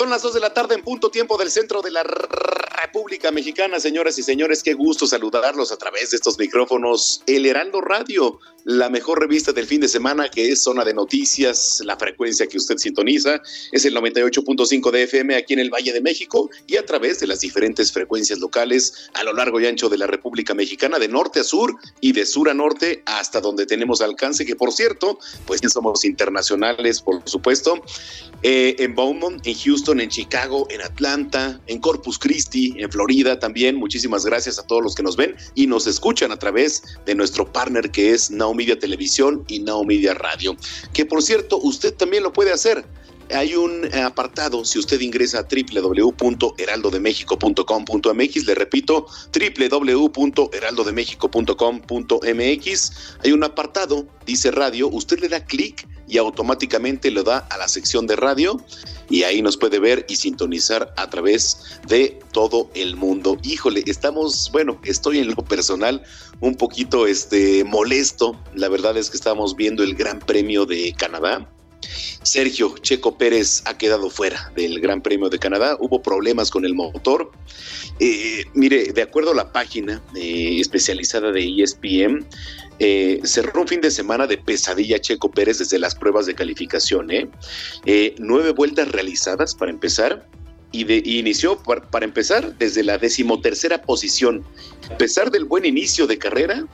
Son las 2 de la tarde en punto tiempo del centro de la República Mexicana, señoras y señores. Qué gusto saludarlos a través de estos micrófonos. El Heraldo Radio, la mejor revista del fin de semana que es Zona de Noticias, la frecuencia que usted sintoniza es el 98.5 de FM aquí en el Valle de México y a través de las diferentes frecuencias locales a lo largo y ancho de la República Mexicana, de norte a sur y de sur a norte hasta donde tenemos alcance, que por cierto, pues somos internacionales, por supuesto, eh, en Beaumont, en Houston, en Chicago, en Atlanta, en Corpus Christi, en Florida también. Muchísimas gracias a todos los que nos ven y nos escuchan a través de nuestro partner que es Now Media Televisión y Now Media Radio. Que por cierto, usted también lo puede hacer. Hay un apartado, si usted ingresa a www.heraldodemexico.com.mx, le repito, www.heraldodemexico.com.mx, hay un apartado, dice radio, usted le da clic y automáticamente lo da a la sección de radio y ahí nos puede ver y sintonizar a través de todo el mundo. Híjole, estamos, bueno, estoy en lo personal un poquito este molesto. La verdad es que estamos viendo el Gran Premio de Canadá. Sergio Checo Pérez ha quedado fuera del Gran Premio de Canadá. Hubo problemas con el motor. Eh, mire, de acuerdo a la página eh, especializada de ESPN, eh, cerró un fin de semana de pesadilla Checo Pérez desde las pruebas de calificación. nueve vueltas realizadas para empezar y, inició para, empezar desde la decimotercera posición. A pesar del buen inicio de carrera,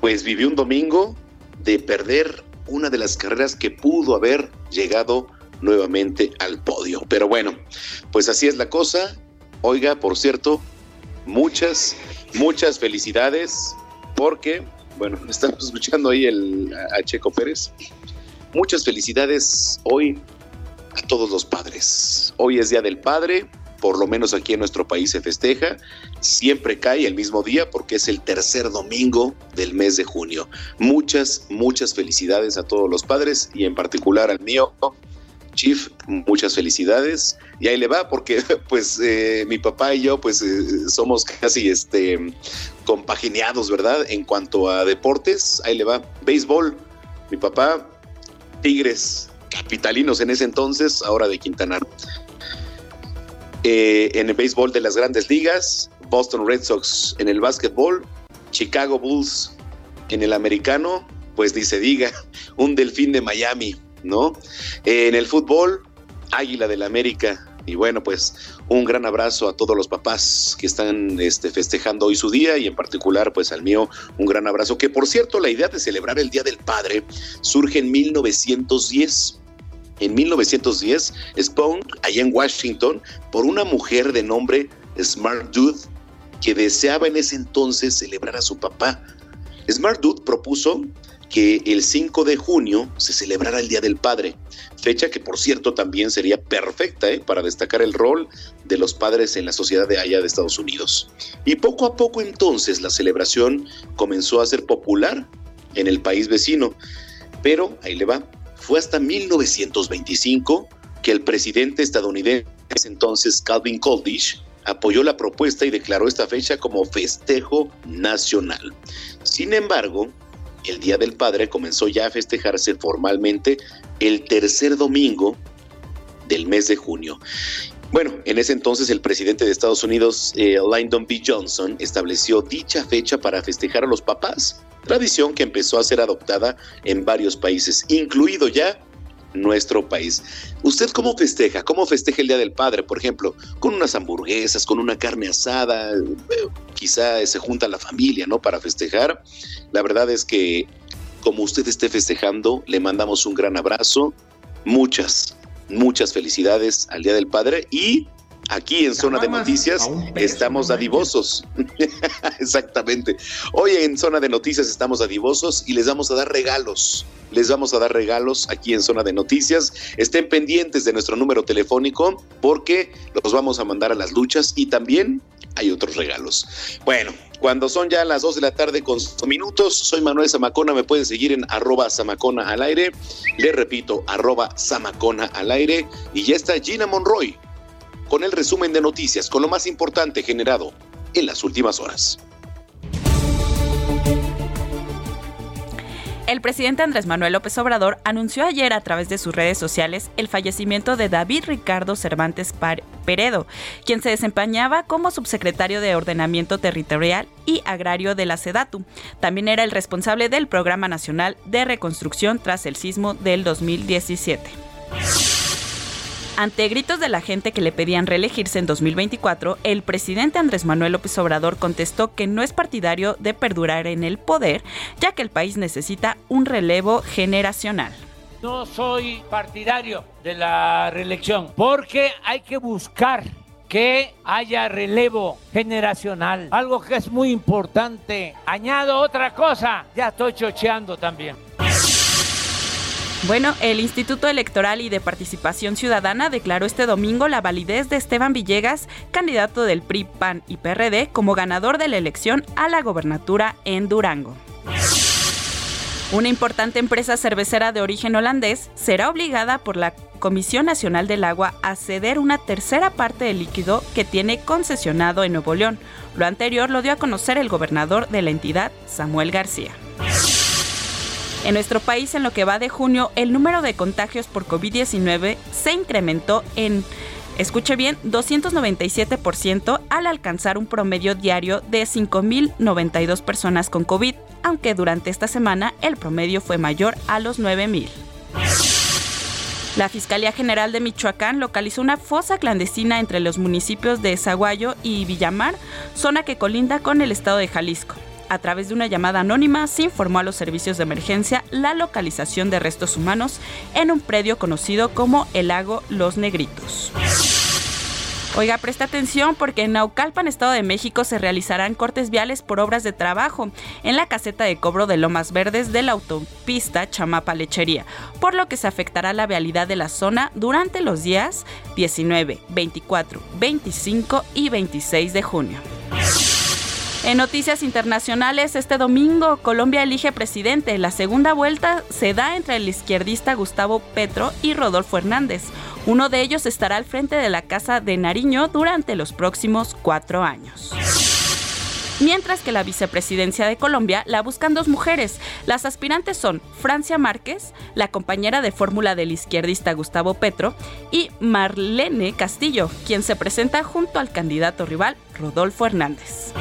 pues vivió un domingo de perder una de las carreras que pudo haber llegado nuevamente al podio. Pero bueno, pues así es la cosa. Oiga, por cierto, muchas, muchas felicidades porque bueno, estamos escuchando ahí a Checo Pérez. Muchas felicidades hoy a todos los padres. Hoy es Día del Padre, por lo menos aquí en nuestro país se festeja. Siempre cae el mismo día porque es el tercer domingo del mes de junio. Muchas, muchas felicidades a todos los padres y en particular al mío, Chief, muchas felicidades. Y ahí le va, porque pues eh, mi papá y yo pues eh, somos casi este compagineados, ¿verdad? En cuanto a deportes, ahí le va. Béisbol, mi papá, Tigres, capitalinos en ese entonces, ahora de Quintana Roo. Eh, en el béisbol de las grandes ligas, Boston Red Sox en el básquetbol, Chicago Bulls en el americano, pues ni se diga, un delfín de Miami, ¿no? En el fútbol, Águila del América. Y bueno, pues un gran abrazo a todos los papás que están este, festejando hoy su día y en particular pues al mío un gran abrazo. Que por cierto, la idea de celebrar el Día del Padre surge en 1910. En 1910, Spawn, allá en Washington, por una mujer de nombre Smart Dude, que deseaba en ese entonces celebrar a su papá. Smart Dude propuso que el 5 de junio se celebrara el Día del Padre, fecha que por cierto también sería perfecta ¿eh? para destacar el rol de los padres en la sociedad de allá de Estados Unidos. Y poco a poco entonces la celebración comenzó a ser popular en el país vecino, pero ahí le va, fue hasta 1925 que el presidente estadounidense entonces Calvin Coolidge apoyó la propuesta y declaró esta fecha como festejo nacional. Sin embargo, el Día del Padre comenzó ya a festejarse formalmente el tercer domingo del mes de junio. Bueno, en ese entonces el presidente de Estados Unidos, eh, Lyndon B. Johnson, estableció dicha fecha para festejar a los papás, tradición que empezó a ser adoptada en varios países, incluido ya nuestro país. ¿Usted cómo festeja? ¿Cómo festeja el Día del Padre, por ejemplo? Con unas hamburguesas, con una carne asada, eh, quizá se junta la familia, ¿no? Para festejar. La verdad es que como usted esté festejando, le mandamos un gran abrazo, muchas, muchas felicidades al Día del Padre y Aquí en Zona de Noticias estamos dadivosos. Exactamente. Hoy en Zona de Noticias estamos dadivosos y les vamos a dar regalos. Les vamos a dar regalos aquí en Zona de Noticias. Estén pendientes de nuestro número telefónico porque los vamos a mandar a las luchas y también hay otros regalos. Bueno, cuando son ya las 2 de la tarde con minutos, soy Manuel Zamacona, me pueden seguir en arroba Zamacona al aire. Le repito, arroba Zamacona al aire. Y ya está Gina Monroy con el resumen de noticias, con lo más importante generado en las últimas horas. El presidente Andrés Manuel López Obrador anunció ayer a través de sus redes sociales el fallecimiento de David Ricardo Cervantes Peredo, quien se desempeñaba como subsecretario de Ordenamiento Territorial y Agrario de la SEDATU. También era el responsable del Programa Nacional de Reconstrucción tras el sismo del 2017. Ante gritos de la gente que le pedían reelegirse en 2024, el presidente Andrés Manuel López Obrador contestó que no es partidario de perdurar en el poder, ya que el país necesita un relevo generacional. No soy partidario de la reelección porque hay que buscar que haya relevo generacional, algo que es muy importante. Añado otra cosa, ya estoy chocheando también. Bueno, el Instituto Electoral y de Participación Ciudadana declaró este domingo la validez de Esteban Villegas, candidato del PRI, PAN y PRD, como ganador de la elección a la gobernatura en Durango. Una importante empresa cervecera de origen holandés será obligada por la Comisión Nacional del Agua a ceder una tercera parte del líquido que tiene concesionado en Nuevo León. Lo anterior lo dio a conocer el gobernador de la entidad, Samuel García. En nuestro país, en lo que va de junio, el número de contagios por COVID-19 se incrementó en, escuche bien, 297% al alcanzar un promedio diario de 5.092 personas con COVID, aunque durante esta semana el promedio fue mayor a los 9.000. La Fiscalía General de Michoacán localizó una fosa clandestina entre los municipios de Zaguayo y Villamar, zona que colinda con el estado de Jalisco a través de una llamada anónima, se informó a los servicios de emergencia la localización de restos humanos en un predio conocido como el lago Los Negritos. Oiga, presta atención porque en Naucalpan, Estado de México, se realizarán cortes viales por obras de trabajo en la caseta de cobro de Lomas Verdes de la autopista Chamapa Lechería, por lo que se afectará la vialidad de la zona durante los días 19, 24, 25 y 26 de junio. En noticias internacionales, este domingo Colombia elige presidente. La segunda vuelta se da entre el izquierdista Gustavo Petro y Rodolfo Hernández. Uno de ellos estará al frente de la Casa de Nariño durante los próximos cuatro años. Mientras que la vicepresidencia de Colombia la buscan dos mujeres. Las aspirantes son Francia Márquez, la compañera de fórmula del izquierdista Gustavo Petro, y Marlene Castillo, quien se presenta junto al candidato rival Rodolfo Hernández.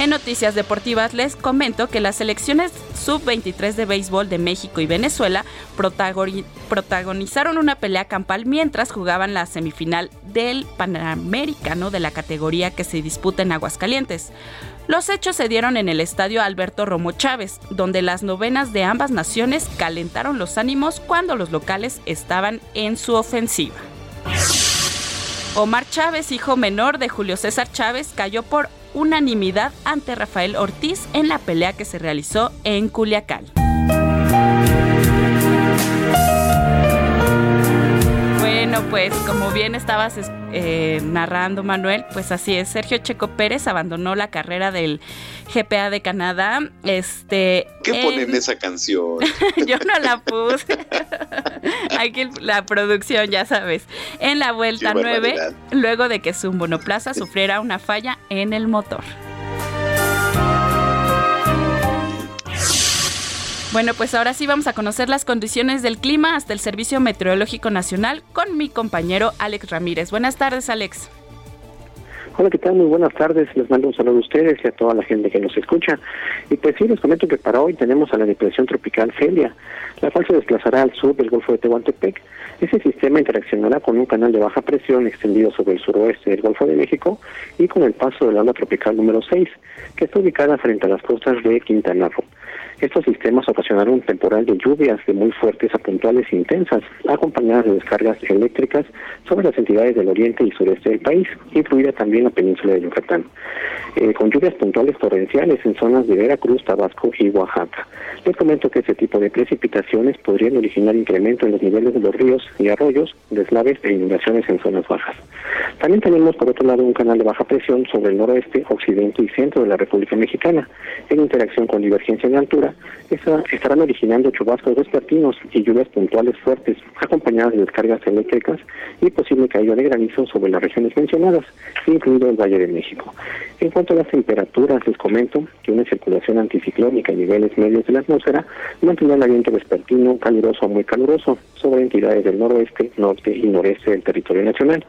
En noticias deportivas les comento que las selecciones sub-23 de béisbol de México y Venezuela protagonizaron una pelea campal mientras jugaban la semifinal del Panamericano de la categoría que se disputa en Aguascalientes. Los hechos se dieron en el estadio Alberto Romo Chávez, donde las novenas de ambas naciones calentaron los ánimos cuando los locales estaban en su ofensiva. Omar Chávez, hijo menor de Julio César Chávez, cayó por unanimidad ante Rafael Ortiz en la pelea que se realizó en Culiacán. Bueno, pues como bien estabas eh, narrando, Manuel, pues así es. Sergio Checo Pérez abandonó la carrera del GPA de Canadá. Este, ¿Qué ponen esa canción? Yo no la puse. Aquí la producción, ya sabes. En la vuelta 9, luego de que su monoplaza sufriera una falla en el motor. Bueno, pues ahora sí vamos a conocer las condiciones del clima hasta el Servicio Meteorológico Nacional con mi compañero Alex Ramírez. Buenas tardes, Alex. Hola, ¿qué tal? Muy buenas tardes. Les mando un saludo a ustedes y a toda la gente que nos escucha. Y pues sí, les comento que para hoy tenemos a la depresión tropical Celia, la cual se desplazará al sur del Golfo de Tehuantepec. Ese sistema interaccionará con un canal de baja presión extendido sobre el suroeste del Golfo de México y con el paso de la onda tropical número 6, que está ubicada frente a las costas de Quintana Roo. Estos sistemas ocasionaron temporal de lluvias de muy fuertes a puntuales e intensas, acompañadas de descargas eléctricas sobre las entidades del oriente y sureste del país, incluida también la península de Yucatán, eh, con lluvias puntuales torrenciales en zonas de Veracruz, Tabasco y Oaxaca. Les comento que este tipo de precipitaciones podrían originar incremento en los niveles de los ríos y arroyos, deslaves e inundaciones en zonas bajas. También tenemos por otro lado un canal de baja presión sobre el noroeste, occidente y centro de la República Mexicana, en interacción con divergencia en altura estarán originando chubascos vespertinos y lluvias puntuales fuertes, acompañadas de descargas eléctricas y posible caída de granizo sobre las regiones mencionadas, incluido el Valle de México. En cuanto a las temperaturas, les comento que una circulación anticiclónica en niveles medios de la atmósfera mantendrá el viento vespertino caluroso o muy caluroso sobre entidades del noroeste, norte y noreste del territorio nacional,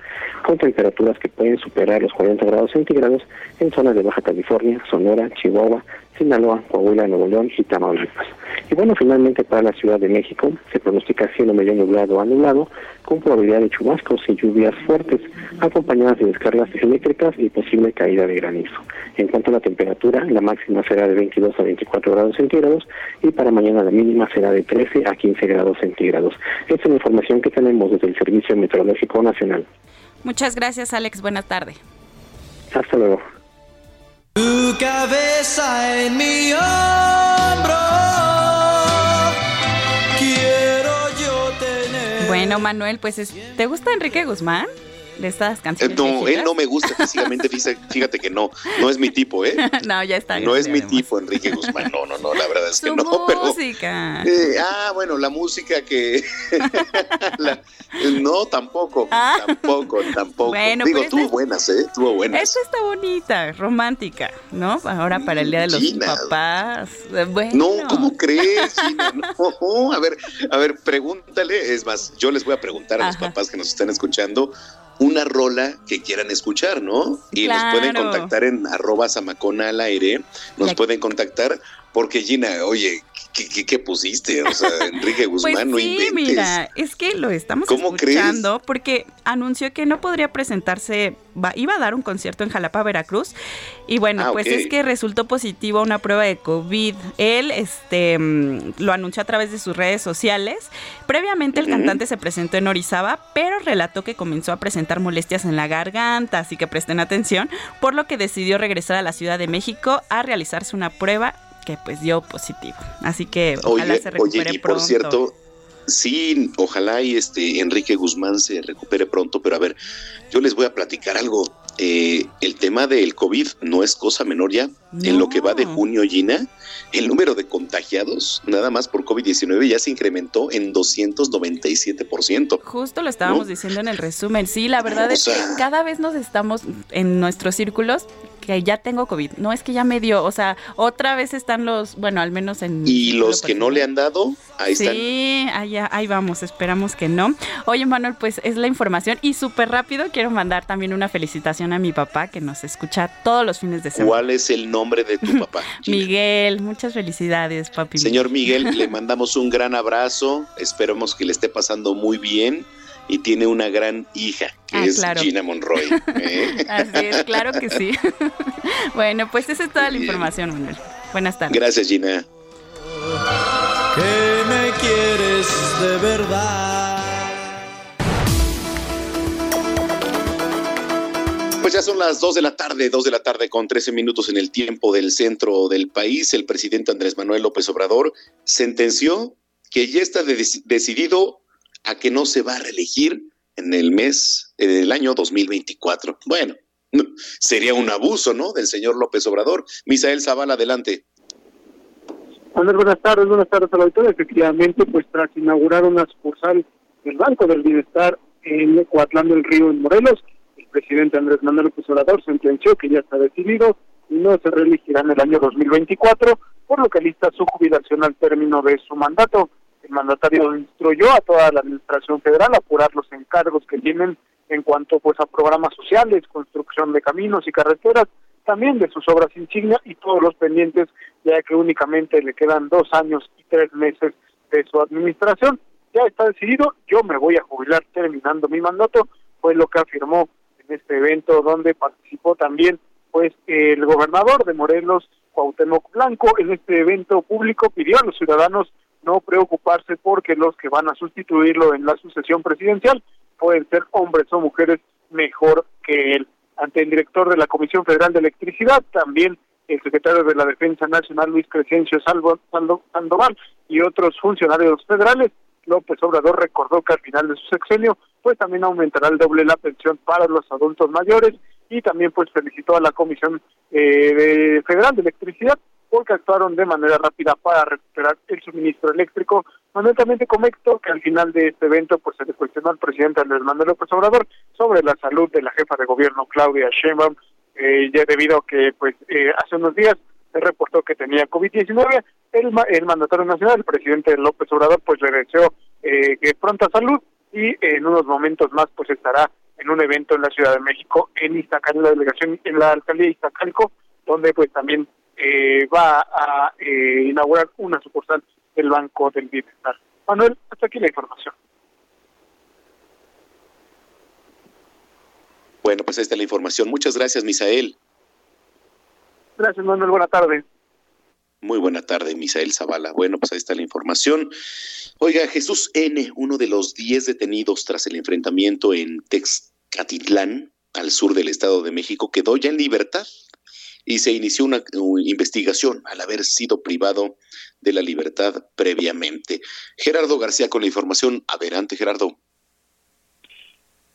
con temperaturas que pueden superar los 40 grados centígrados en zonas de Baja California, Sonora, Chihuahua, Sinaloa, Coahuila, Nuevo León y Tamaulipas. Y bueno, finalmente para la Ciudad de México se pronostica cielo medio nublado o anulado con probabilidad de chubascos y lluvias fuertes, acompañadas de descargas eléctricas y posible caída de granizo. En cuanto a la temperatura, la máxima será de 22 a 24 grados centígrados y para mañana la mínima será de 13 a 15 grados centígrados. Esta es la información que tenemos desde el Servicio Meteorológico Nacional. Muchas gracias, Alex. Buenas tardes. Hasta luego. Tu cabeza en mi hombro. Quiero yo tener. Bueno, Manuel, pues ¿te gusta Enrique Guzmán? De estas canciones. no, él no me gusta físicamente, fíjate que no, no es mi tipo, ¿eh? no, ya está. No es mi tipo, Enrique Guzmán, no, no, no, la verdad es que no. música. Eh, ah, bueno, la música que... no, tampoco, ah. tampoco, tampoco. Bueno, Digo, tuvo buenas, ¿eh? Tuvo buenas. Esta está bonita, romántica, ¿no? Ahora para el Día de los Papás. Bueno. No, ¿cómo crees, Gina? No, a ver, a ver, pregúntale, es más, yo les voy a preguntar a los papás que nos están escuchando una rola que quieran escuchar, ¿no? Y nos pueden contactar en arroba samacona al aire, nos pueden contactar porque Gina, oye, ¿qué, pusiste? O sea, Enrique pues Guzmán, no sí, mira, es que lo estamos escuchando porque anunció que no podría presentarse, iba a dar un concierto en Jalapa, Veracruz, y bueno, ah, pues es que resultó positivo una prueba de COVID. Él este, mm, lo anunció a través de sus redes sociales. Previamente el cantante se presentó en Orizaba, pero relató que comenzó a presentar molestias en la garganta, así que presten atención, por lo que decidió regresar a la Ciudad de México a realizarse una prueba que pues dio positivo. Así que ojalá se recupere oye, y por cierto, sí, ojalá y este Enrique Guzmán se recupere pronto, pero a ver, yo les voy a platicar algo. Eh, el tema del COVID no es cosa menor ya. En lo que va de junio, Gina, el número de contagiados, nada más por COVID-19, ya se incrementó en 297%. Justo lo estábamos diciendo en el resumen. Sí, la verdad es que cada vez nos estamos en nuestros círculos que ya tengo COVID. No es que ya me dio, o sea, otra vez están los, bueno, al menos en... Y los que no le han dado, ahí están. Sí, ahí vamos, esperamos que no. Oye, Manuel, pues es la información y súper rápido quiero mandar también una felicitación a mi papá que nos escucha todos los fines de semana. ¿Cuál es el nombre de tu papá? Miguel, muchas felicidades, papi. Señor Miguel, le mandamos un gran abrazo, esperemos que le esté pasando muy bien y tiene una gran hija, que ah, es Gina Monroy. ¿eh? Así es, claro que sí. bueno, pues esa es toda la información, Manuel. Buenas tardes. Gracias, Gina. Que me quieres de verdad. Pues ya son las 2 de la tarde, 2 de la tarde con 13 minutos en el tiempo del centro del país. El presidente Andrés Manuel López Obrador sentenció que ya está decidido a que no se va a reelegir en el mes, en el año 2024. Bueno, sería un abuso, ¿no? Del señor López Obrador. Misael Zavala, adelante. buenas tardes, buenas tardes a la auditoría. Efectivamente, pues tras inaugurar una sucursal del Banco del Bienestar en Coatlán del Río, en Morelos, el presidente Andrés Manuel López Obrador sentenció que ya está decidido y no se reelegirá en el año 2024 por lo que lista su jubilación al término de su mandato. El mandatario instruyó a toda la administración federal a apurar los encargos que tienen en cuanto pues a programas sociales, construcción de caminos y carreteras, también de sus obras insignia y todos los pendientes, ya que únicamente le quedan dos años y tres meses de su administración. Ya está decidido, yo me voy a jubilar terminando mi mandato, fue lo que afirmó en este evento donde participó también pues el gobernador de Morelos, Cuauhtémoc Blanco, en este evento público pidió a los ciudadanos no preocuparse porque los que van a sustituirlo en la sucesión presidencial pueden ser hombres o mujeres mejor que él. Ante el director de la Comisión Federal de Electricidad, también el secretario de la Defensa Nacional, Luis Crescencio Sandoval, y otros funcionarios federales, López Obrador recordó que al final de su sexenio, pues también aumentará el doble la pensión para los adultos mayores y también pues felicitó a la Comisión eh, Federal de Electricidad porque actuaron de manera rápida para recuperar el suministro eléctrico. Manuel también te comento que al final de este evento pues se le cuestionó al presidente Andrés Manuel López Obrador sobre la salud de la jefa de gobierno Claudia Sheinbaum, eh, ya debido a que pues eh, hace unos días se reportó que tenía COVID-19. El, el mandatario nacional, el presidente López Obrador, pues le deseó eh, pronta salud y en unos momentos más pues estará en un evento en la Ciudad de México, en Iztacalco, en la delegación, en la alcaldía de Iztacalco, donde pues también eh, va a eh, inaugurar una sucursal del Banco del Bienestar. Manuel, hasta aquí la información. Bueno, pues ahí está la información. Muchas gracias, Misael. Gracias, Manuel. Buena tarde. Muy buena tarde, Misael Zavala. Bueno, pues ahí está la información. Oiga, Jesús N., uno de los 10 detenidos tras el enfrentamiento en Texcatitlán, al sur del Estado de México, quedó ya en libertad y se inició una, investigación al haber sido privado de la libertad previamente. Gerardo García con la información. Adelante, Gerardo.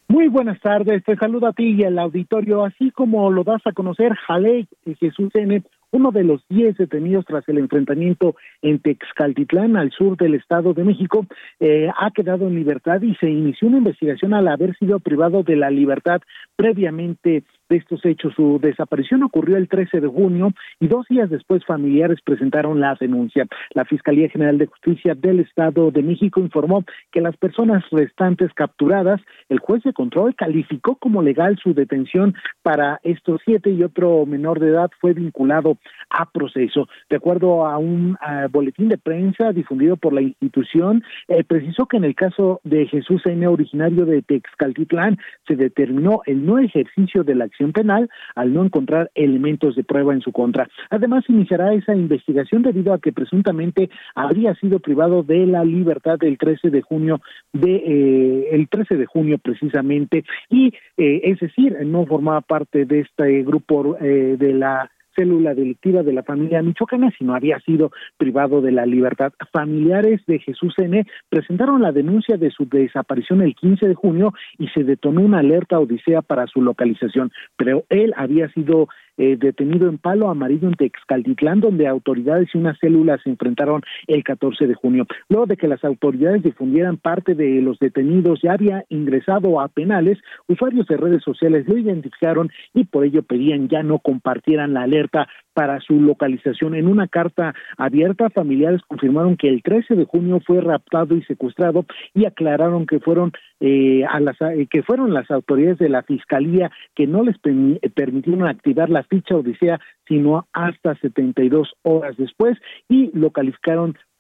Muy buenas tardes, te saludo a ti y al auditorio, así como lo das a conocer, Jalei Jesús N., uno de los diez detenidos tras el enfrentamiento en Texcaltitlán, al sur del Estado de México, eh, ha quedado en libertad y se inició una investigación al haber sido privado de la libertad previamente de estos hechos. Su desaparición ocurrió el 13 de junio y dos días después familiares presentaron la denuncia. La Fiscalía General de Justicia del Estado de México informó que las personas restantes capturadas, el juez de control calificó como legal su detención para estos siete y otro menor de edad fue vinculado a proceso. De acuerdo a un boletín de prensa difundido por la institución, eh, precisó que en el caso de Jesús N., originario de Texcaltitlán, se determinó el no ejercicio de la penal al no encontrar elementos de prueba en su contra. Además, iniciará esa investigación debido a que presuntamente habría sido privado de la libertad el 13 de junio de eh, el 13 de junio precisamente y eh, es decir, no formaba parte de este grupo eh, de la célula delictiva de la familia michoacana, sino había sido privado de la libertad. Familiares de Jesús N. presentaron la denuncia de su desaparición el 15 de junio y se detonó una alerta odisea para su localización, pero él había sido eh, detenido en Palo Amarillo en Texcaltitlán, donde autoridades y una célula se enfrentaron el 14 de junio. Luego de que las autoridades difundieran parte de los detenidos ya había ingresado a penales, usuarios de redes sociales lo identificaron y por ello pedían ya no compartieran la alerta para su localización. En una carta abierta, familiares confirmaron que el 13 de junio fue raptado y secuestrado y aclararon que fueron eh, a las eh, que fueron las autoridades de la fiscalía que no les permitieron activar la ficha odisea sino hasta 72 horas después y lo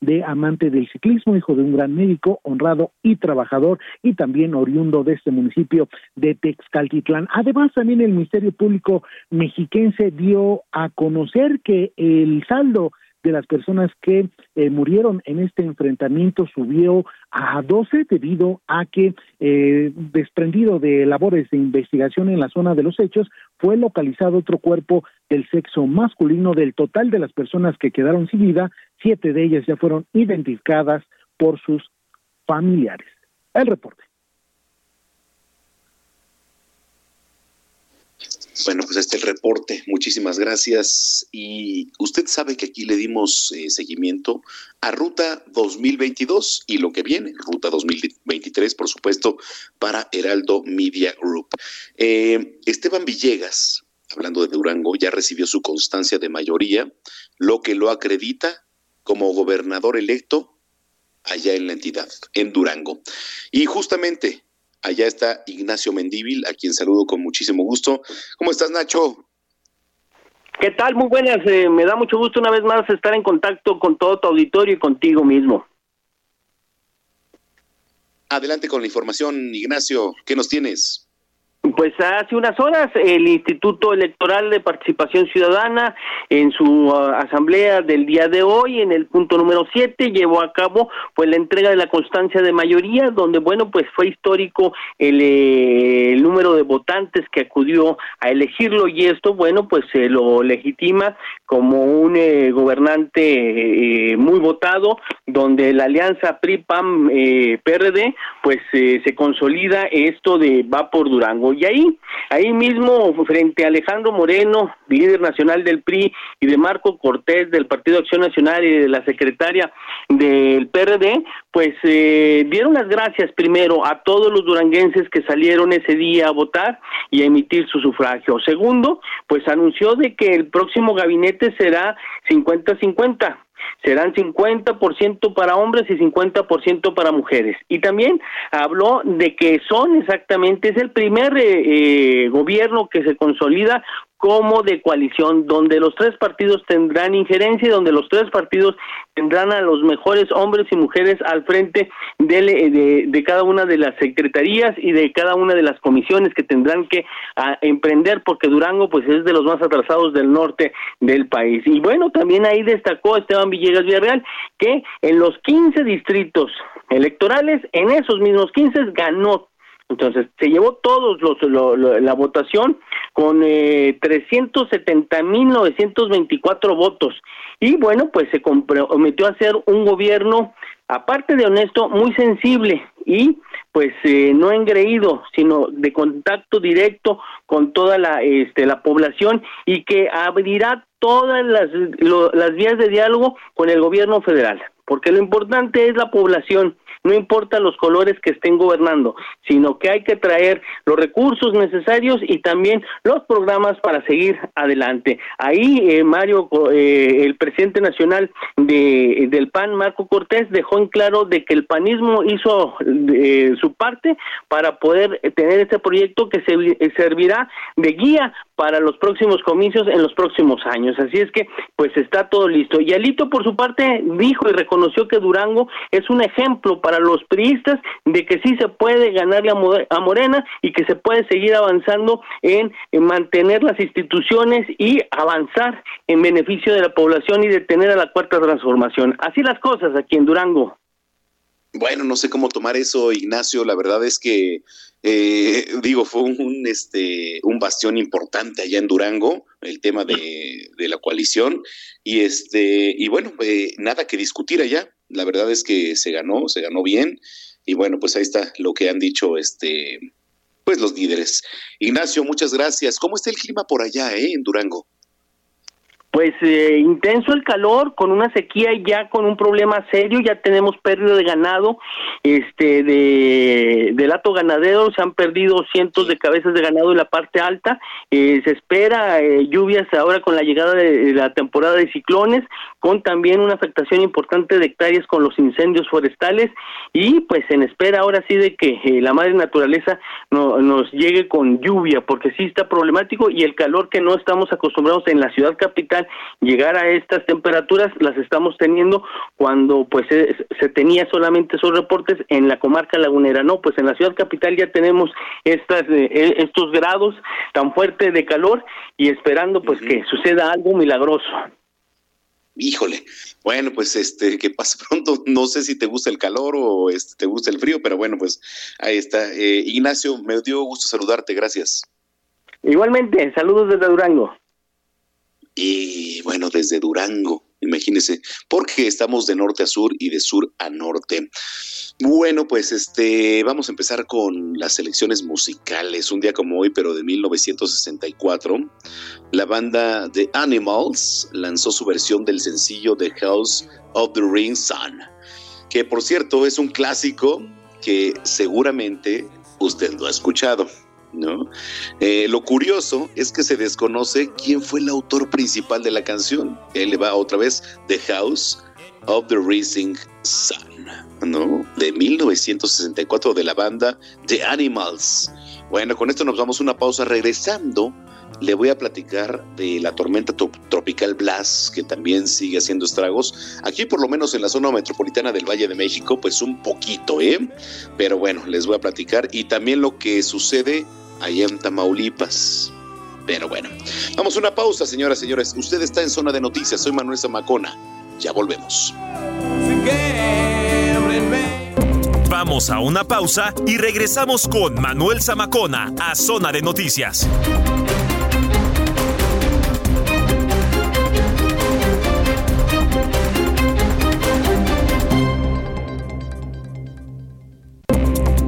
de amante del ciclismo, hijo de un gran médico, honrado y trabajador, y también oriundo de este municipio de Texcaltitlán. Además, también el Ministerio Público mexiquense dio a conocer que el saldo de las personas que eh, murieron en este enfrentamiento subió a 12 debido a que, eh, desprendido de labores de investigación en la zona de los hechos, fue localizado otro cuerpo del sexo masculino del total de las personas que quedaron sin vida, siete de ellas ya fueron identificadas por sus familiares. El reporte. Bueno, pues este es el reporte. Muchísimas gracias. Y usted sabe que aquí le dimos eh, seguimiento a Ruta 2022 y lo que viene, Ruta 2023, por supuesto, para Heraldo Media Group. Eh, Esteban Villegas, hablando de Durango, ya recibió su constancia de mayoría, lo que lo acredita como gobernador electo allá en la entidad, en Durango. Y justamente allá está Ignacio Mendíbil, a quien saludo con muchísimo gusto. ¿Cómo estás, Nacho? ¿Qué tal? Muy buenas. Eh, me da mucho gusto una vez más estar en contacto con todo tu auditorio y contigo mismo. Adelante con la información, Ignacio. ¿Qué nos tienes? Pues hace unas horas el Instituto Electoral de Participación Ciudadana en su uh, asamblea del día de hoy en el punto número 7 llevó a cabo pues la entrega de la constancia de mayoría donde bueno pues fue histórico el, eh, número de votantes que acudió a elegirlo y esto bueno pues se lo legitima como un eh, gobernante eh, muy votado donde la alianza PRI PAM PRD pues se consolida esto de va por Durango y ahí, ahí mismo, frente a Alejandro Moreno, líder nacional del PRI, y de Marco Cortés del Partido Acción Nacional y de la secretaria del PRD, pues eh, dieron las gracias primero a todos los duranguenses que salieron ese día a votar y a emitir su sufragio. Segundo, pues anunció de que el próximo gabinete será 50-50 serán 50% para hombres y 50% para mujeres. Y también habló de que son exactamente, es el primer eh, eh, gobierno que se consolida como de coalición, donde los tres partidos tendrán injerencia y donde los tres partidos tendrán a los mejores hombres y mujeres al frente de, de, cada una de las secretarías y de cada una de las comisiones que tendrán que ah, emprender, porque Durango pues es de los más atrasados del norte del país. Y bueno, también ahí destacó Esteban Villegas Villarreal que en los 15 distritos electorales, en esos mismos 15 ganó entonces, se llevó todos los la votación con eh, 370.924 votos. Y bueno, pues se comprometió a hacer un gobierno, aparte de honesto, muy sensible y pues eh, no engreído, sino de contacto directo con toda la, este, la población y que abrirá todas las, las vías de diálogo con el gobierno federal. Porque lo importante es la población no importa los colores que estén gobernando, sino que hay que traer los recursos necesarios y también los programas para seguir adelante. Ahí eh, Mario, eh, el presidente nacional de, del PAN, Marco Cortés, dejó en claro de que el panismo hizo eh, su parte para poder tener este proyecto que se, servirá de guía para los próximos comicios en los próximos años. Así es que, pues está todo listo. Y Alito, por su parte, dijo y reconoció que Durango es un ejemplo para los priistas de que sí se puede ganarle a Morena y que se puede seguir avanzando en, mantener las instituciones y avanzar en beneficio de la población y detener a la cuarta transformación. Así las cosas aquí en Durango. Bueno, no sé cómo tomar eso, Ignacio. La verdad es que eh, digo, fue un, este, un bastión importante allá en Durango, el tema de, la coalición, y este, y bueno, eh, nada que discutir allá. La verdad es que se ganó, se ganó bien, y bueno, pues ahí está lo que han dicho este, pues los líderes. Ignacio, muchas gracias. ¿Cómo está el clima por allá, eh, en Durango? Pues eh, intenso el calor, con una sequía y ya con un problema serio, ya tenemos pérdida de ganado, este, de, del lato ganadero, se han perdido cientos de cabezas de ganado en la parte alta, eh, se espera eh, lluvias ahora con la llegada de la temporada de ciclones, con también una afectación importante de hectáreas con los incendios forestales y pues en espera ahora sí de que la madre naturaleza no, nos llegue con lluvia, porque sí está problemático y el calor que no estamos acostumbrados en la ciudad capital llegar a estas temperaturas las estamos teniendo cuando pues se, tenía solamente esos reportes en la comarca lagunera, no, pues en la ciudad capital ya tenemos estas eh, e, estos grados tan fuertes de calor y esperando pues que suceda algo milagroso. Híjole, bueno, pues este, que pase pronto. No sé si te gusta el calor o este, te gusta el frío, pero bueno, pues ahí está. Eh, Ignacio, me dio gusto saludarte, gracias. Igualmente, saludos desde Durango. Y bueno, desde Durango, imagínense, porque estamos de norte a sur y de sur a norte. Bueno, pues este, vamos a empezar con las elecciones musicales. Un día como hoy, pero de 1964, la banda The Animals lanzó su versión del sencillo The House of the Ring Sun, que por cierto es un clásico que seguramente usted lo ha escuchado. ¿No? Eh, lo curioso es que se desconoce quién fue el autor principal de la canción. Él va otra vez, The House of the Rising Sun, ¿no? De 1964 de la banda The Animals. Bueno, con esto nos vamos a una pausa regresando le voy a platicar de la tormenta tropical Blas, que también sigue haciendo estragos. Aquí, por lo menos en la zona metropolitana del Valle de México, pues un poquito, ¿eh? Pero bueno, les voy a platicar. Y también lo que sucede allá en Tamaulipas. Pero bueno, vamos a una pausa, señoras y señores. Usted está en zona de noticias. Soy Manuel Zamacona. Ya volvemos. Vamos a una pausa y regresamos con Manuel Zamacona a Zona de Noticias.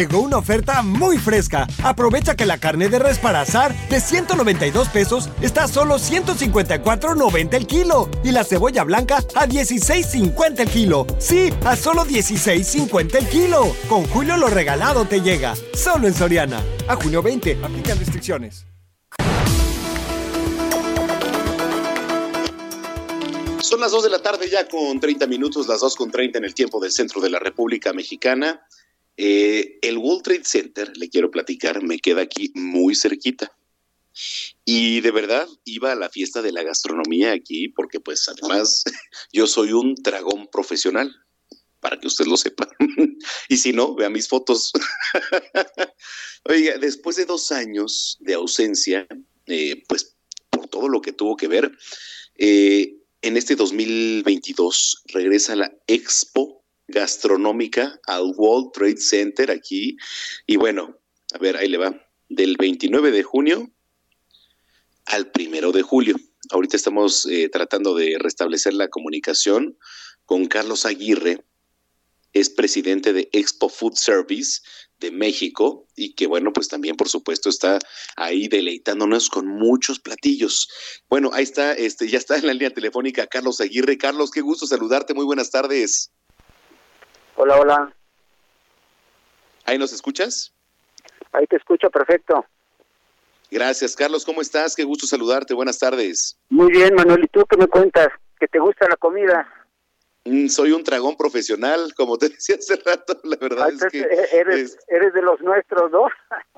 Llegó una oferta muy fresca. Aprovecha que la carne de res para azar de 192 pesos está a solo 154.90 el kilo y la cebolla blanca a 16.50 el kilo. Sí, a solo 16.50 el kilo. Con Julio lo regalado te llega. Solo en Soriana. A junio 20. Aplican restricciones. Son las 2 de la tarde ya con 30 minutos, las 2 con 30 en el tiempo del centro de la República Mexicana. Eh, el World Trade Center, le quiero platicar, me queda aquí muy cerquita. Y de verdad iba a la fiesta de la gastronomía aquí porque pues además yo soy un dragón profesional, para que usted lo sepa. y si no, vea mis fotos. Oiga, después de dos años de ausencia, eh, pues por todo lo que tuvo que ver, eh, en este 2022 regresa la Expo gastronómica al World Trade Center aquí. Y bueno, a ver, ahí le va. Del 29 de junio al primero de julio. Ahorita estamos eh, tratando de restablecer la comunicación con Carlos Aguirre, es presidente de Expo Food Service de México y que bueno, pues también por supuesto está ahí deleitándonos con muchos platillos. Bueno, ahí está, este ya está en la línea telefónica Carlos Aguirre. Carlos, qué gusto saludarte. Muy buenas tardes. Hola, hola. ¿Ahí nos escuchas? Ahí te escucho perfecto. Gracias, Carlos. ¿Cómo estás? Qué gusto saludarte. Buenas tardes. Muy bien, Manuel. ¿Y tú qué me cuentas? ¿Que te gusta la comida? Mm, soy un dragón profesional, como te decía hace rato. La verdad ah, es que. Eres, eres de los nuestros, ¿no?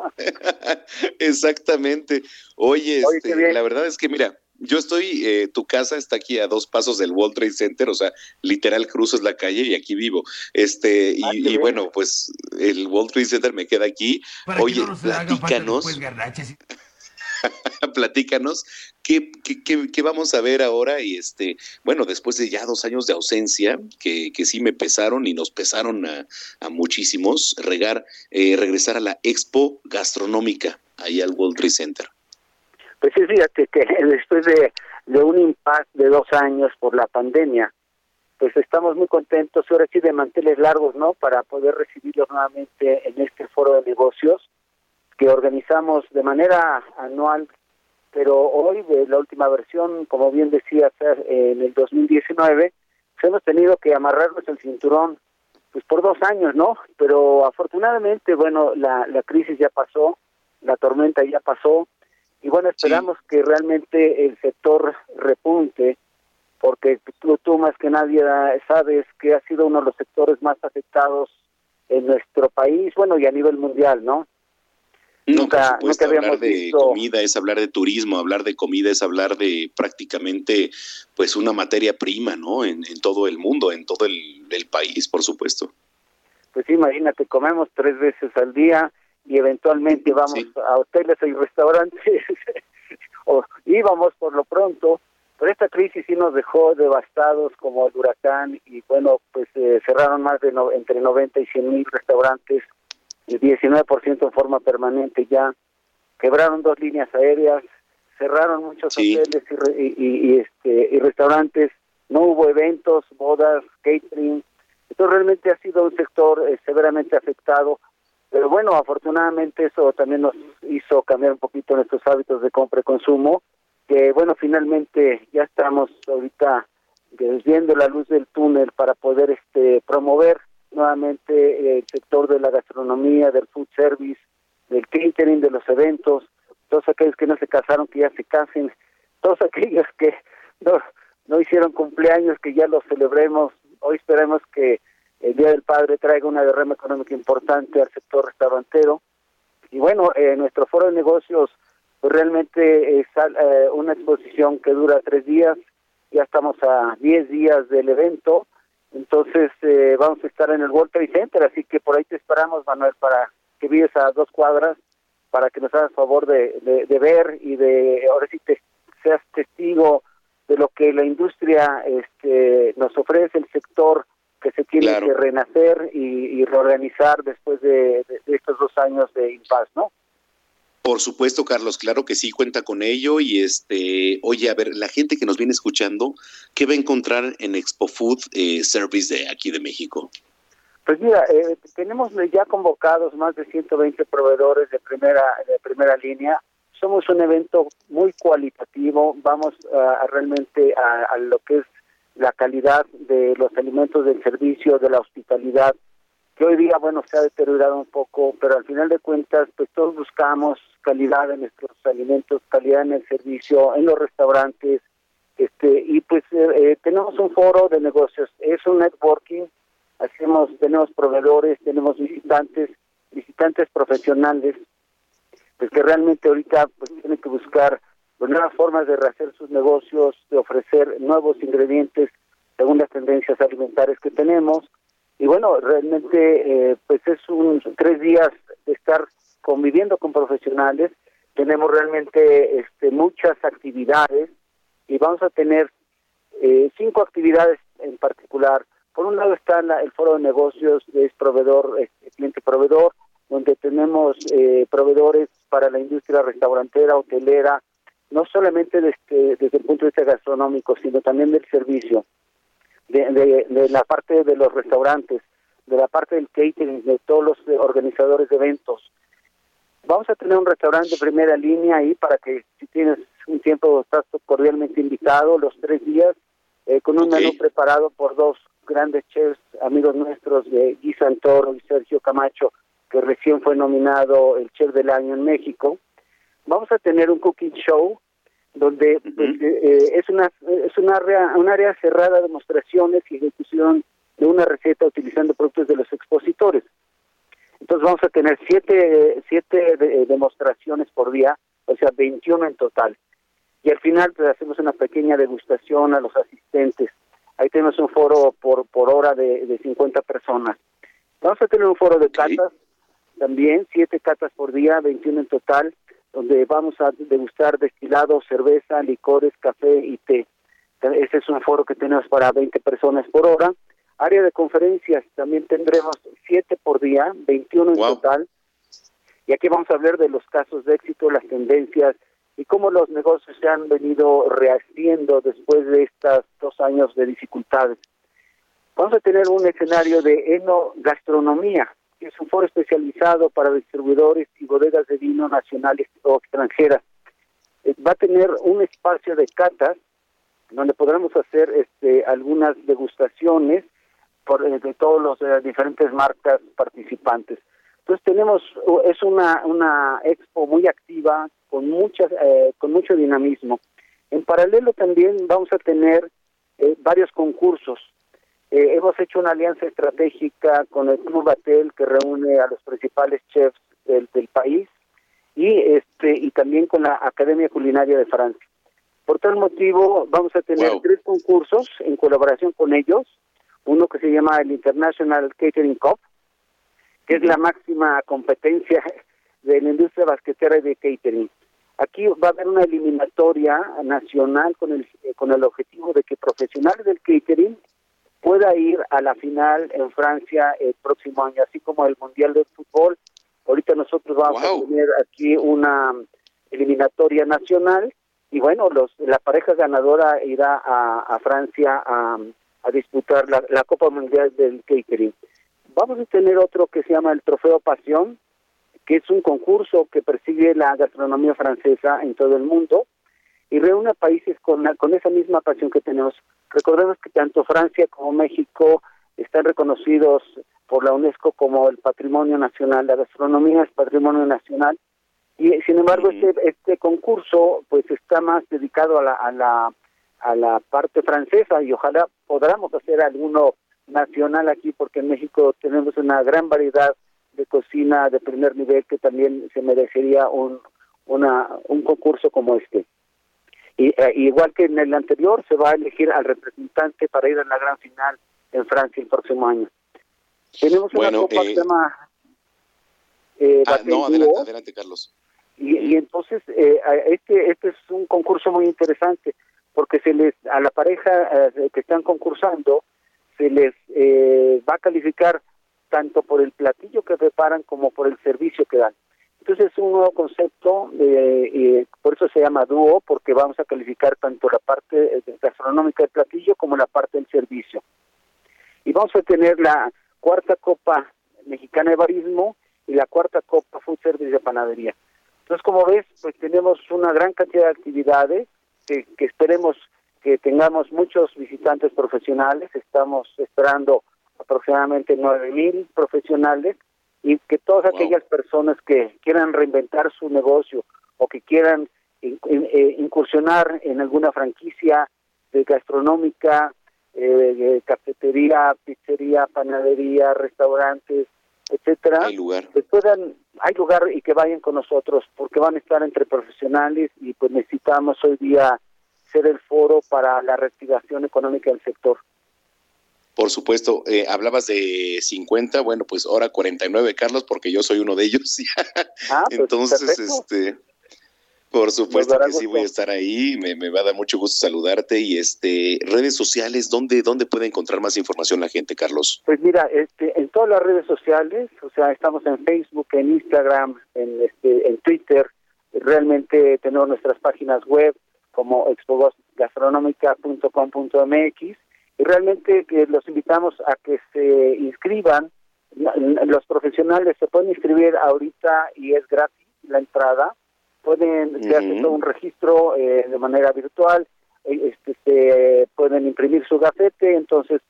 Exactamente. Oye, este, la verdad es que, mira, yo estoy, eh, tu casa está aquí a dos pasos del World Trade Center, o sea, literal cruzas la calle y aquí vivo. Este, y, ah, bueno, pues el World Trade Center me queda aquí. Oye, platícanos. platícanos ¿qué, qué, qué, vamos a ver ahora y este bueno después de ya dos años de ausencia que, que sí me pesaron y nos pesaron a, a muchísimos regar eh, regresar a la expo gastronómica ahí al World Trade Center pues sí, fíjate que después de, un impasse de dos años por la pandemia, pues estamos muy contentos, ahora sí de manteles largos, ¿no? Para poder recibirlos nuevamente en este foro de negocios que organizamos de manera anual, pero hoy, de la última versión, como bien decía en el 2019, pues hemos tenido que amarrarnos el cinturón pues por dos años, ¿no? Pero afortunadamente, bueno, la, la crisis ya pasó, la tormenta ya pasó, y bueno, esperamos que realmente el sector repunte, porque tú, tú más que nadie sabes que ha sido uno de los sectores más afectados en nuestro país, bueno, y a nivel mundial, ¿no? nunca, nunca hablar de comida es hablar de turismo, hablar de comida es hablar de prácticamente pues una materia prima, ¿no? En, todo el mundo, en todo el, el país, por supuesto. Pues imagínate, comemos tres veces al día, y eventualmente vamos a hoteles y restaurantes. O íbamos por lo pronto pero esta crisis sí nos dejó devastados como el huracán y bueno pues eh, cerraron más de entre 90 y 100 mil restaurantes el 19% en forma permanente ya quebraron dos líneas aéreas cerraron muchos hoteles y, y, este y restaurantes no hubo eventos bodas catering. Entonces realmente ha sido un sector eh, severamente afectado Pero bueno, afortunadamente eso también nos hizo cambiar un poquito nuestros hábitos de compra y consumo, que bueno, finalmente ya estamos ahorita viendo la luz del túnel para poder este promover nuevamente el sector de la gastronomía, del food service, del catering, de los eventos, todos aquellos que no se casaron, que ya se casen, todos aquellos que no, no hicieron cumpleaños, que ya los celebremos. Hoy esperemos que el Día del Padre traiga una derrama económica importante al sector restaurantero. Y bueno, eh, nuestro foro de negocios pues realmente es eh, una exposición que dura tres días, ya estamos a diez días del evento, entonces eh, vamos a estar en el World Trade Center, así que por ahí te esperamos, Manuel, para que vives a dos cuadras, para que nos hagas favor de, de, ver y de, ahora sí te seas testigo de lo que la industria este, nos ofrece, el sector que se tiene que renacer y, reorganizar después de, de, estos dos años de impas, ¿no? Por supuesto, Carlos, claro que sí, cuenta con ello. Y este, oye, a ver, la gente que nos viene escuchando, ¿qué va a encontrar en Expo Food eh, Service de aquí de México? Pues mira, eh, tenemos ya convocados más de 120 proveedores de primera de primera línea. Somos un evento muy cualitativo. Vamos a realmente a, lo que es la calidad de los alimentos del servicio, de la hospitalidad, que hoy día, bueno, se ha deteriorado un poco, pero al final de cuentas, pues todos buscamos calidad en nuestros alimentos, calidad en el servicio, en los restaurantes, este y pues eh, eh, tenemos un foro de negocios, es un networking, hacemos, tenemos proveedores, tenemos visitantes, visitantes profesionales, pues que realmente ahorita pues tienen que buscar pues, nuevas formas de rehacer sus negocios, de ofrecer nuevos ingredientes según las tendencias alimentarias que tenemos. Y bueno, realmente eh, pues es un tres días de estar conviviendo con profesionales. Tenemos realmente este, muchas actividades y vamos a tener eh, cinco actividades en particular. Por un lado está el foro de negocios, es proveedor, este, cliente proveedor, donde tenemos eh, proveedores para la industria restaurantera, hotelera, no solamente desde, desde el punto de vista gastronómico, sino también del servicio, de, de, la parte de los restaurantes, de la parte del catering, de todos los organizadores de eventos. Vamos a tener un restaurante de primera línea ahí para que si tienes un tiempo estás cordialmente invitado los tres días eh, con un menú preparado por dos grandes chefs, amigos nuestros, de Guy Santoro y Sergio Camacho, que recién fue nominado el chef del año en México. Vamos a tener un cooking show donde eh, eh, es una es una área, un área cerrada de demostraciones y ejecución de una receta utilizando productos de los expositores. Entonces vamos a tener siete, siete demostraciones por día, o sea, 21 en total. Y al final pues, hacemos una pequeña degustación a los asistentes. Ahí tenemos un foro por, por hora de, de 50 personas. Vamos a tener un foro de catas también, siete catas por día, 21 en total, donde vamos a degustar destilados, cerveza, licores, café y té. Ese es un foro que tenemos para 20 personas por hora. Área de conferencias, también tendremos siete por día, 21 en total. Y aquí vamos a hablar de los casos de éxito, las tendencias y cómo los negocios se han venido rehaciendo después de estos dos años de dificultades. Vamos a tener un escenario de enogastronomía, es un foro especializado para distribuidores y bodegas de vino nacionales o extranjeras. Eh, va a tener un espacio de catas donde podremos hacer este, algunas degustaciones por, eh, de todos los eh, diferentes marcas participantes. Entonces tenemos es una una expo muy activa con muchas con mucho dinamismo. En paralelo también vamos a tener varios concursos eh, hemos hecho una alianza estratégica con el Club Batel que reúne a los principales chefs del, país y este y también con la Academia Culinaria de Francia. Por tal motivo vamos a tener tres concursos en colaboración con ellos, uno que se llama el International Catering Cup, que es la máxima competencia de la industria basquetera y de catering. Aquí va a haber una eliminatoria nacional con el con el objetivo de que profesionales del catering pueda ir a la final en Francia el próximo año, así como el Mundial de Fútbol. Ahorita nosotros vamos a tener aquí una eliminatoria nacional y bueno, los la pareja ganadora irá a, Francia a, disputar la, Copa Mundial del Catering. vamos a tener otro que se llama el Trofeo Pasión, que es un concurso que persigue la gastronomía francesa en todo el mundo y reúne a países con, con esa misma pasión que tenemos. Recordemos que tanto Francia como México están reconocidos por la UNESCO como el patrimonio nacional, la gastronomía es patrimonio nacional y sin embargo este, este concurso pues está más dedicado a la, a la a la parte francesa y ojalá podamos hacer alguno nacional aquí porque en México tenemos una gran variedad de cocina de primer nivel que también se merecería un una un concurso como este y eh, igual que en el anterior se va a elegir al representante para ir a la gran final en Francia el próximo año. Tenemos una copa que se llama eh, ah, no adelante, adelante Carlos. Y, y entonces eh, este este es un concurso muy interesante porque se les a la pareja eh, que están concursando se les eh, va a calificar tanto por el platillo que preparan como por el servicio que dan. Entonces es un nuevo concepto, eh, por eso se llama dúo, porque vamos a calificar tanto la parte gastronómica del platillo como la parte del servicio. Y vamos a tener la cuarta Copa Mexicana de Barismo y la cuarta Copa Food Service de Panadería. Entonces, como ves, pues tenemos una gran cantidad de actividades que, esperemos que tengamos muchos visitantes profesionales, estamos esperando aproximadamente nueve mil profesionales y que todas aquellas personas que quieran reinventar su negocio o que quieran eh, incursionar en alguna franquicia de gastronómica, eh, cafetería, pizzería, panadería, restaurantes, etcétera, hay lugar. que puedan, hay lugar y que vayan con nosotros porque van a estar entre profesionales y pues necesitamos hoy día ser el foro para la reactivación económica del sector. Por supuesto, eh, hablabas de 50, bueno, pues ahora 49, Carlos, porque yo soy uno de ellos. Ah, pues, Entonces, este, por supuesto que sí voy a estar ahí, me, me, va a dar mucho gusto saludarte y este redes sociales, ¿dónde dónde puede encontrar más información la gente, Carlos? Pues mira, este en todas las redes sociales, o sea, estamos en Facebook, en Instagram, en este en Twitter, realmente tenemos nuestras páginas web como expogastronómica.com.mx realmente que los invitamos a que se inscriban los profesionales se pueden inscribir ahorita y es gratis la entrada pueden hacer un registro eh, de manera virtual, eh, este, se pueden imprimir su gafete, entonces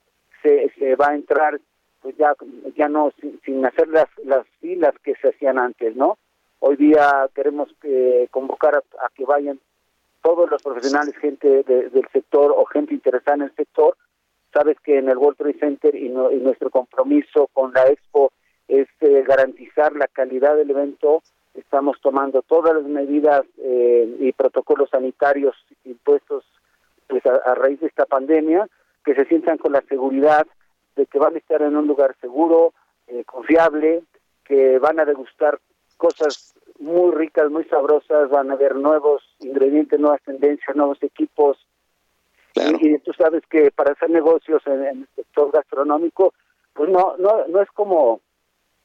se, se va a entrar pues ya ya no sin, hacer las las filas que se hacían antes, ¿no? Hoy día queremos eh, convocar a, que vayan todos los profesionales, gente del sector o gente interesada en el sector. Sabes que en el World Trade Center y, nuestro compromiso con la Expo es garantizar la calidad del evento, estamos tomando todas las medidas eh, y protocolos sanitarios impuestos pues a, raíz de esta pandemia, que se sientan con la seguridad de que van a estar en un lugar seguro, eh, confiable, que van a degustar cosas muy ricas, muy sabrosas, van a ver nuevos ingredientes, nuevas tendencias, nuevos equipos. Y, tú sabes que para hacer negocios en, en, el sector gastronómico, pues no, no, no es como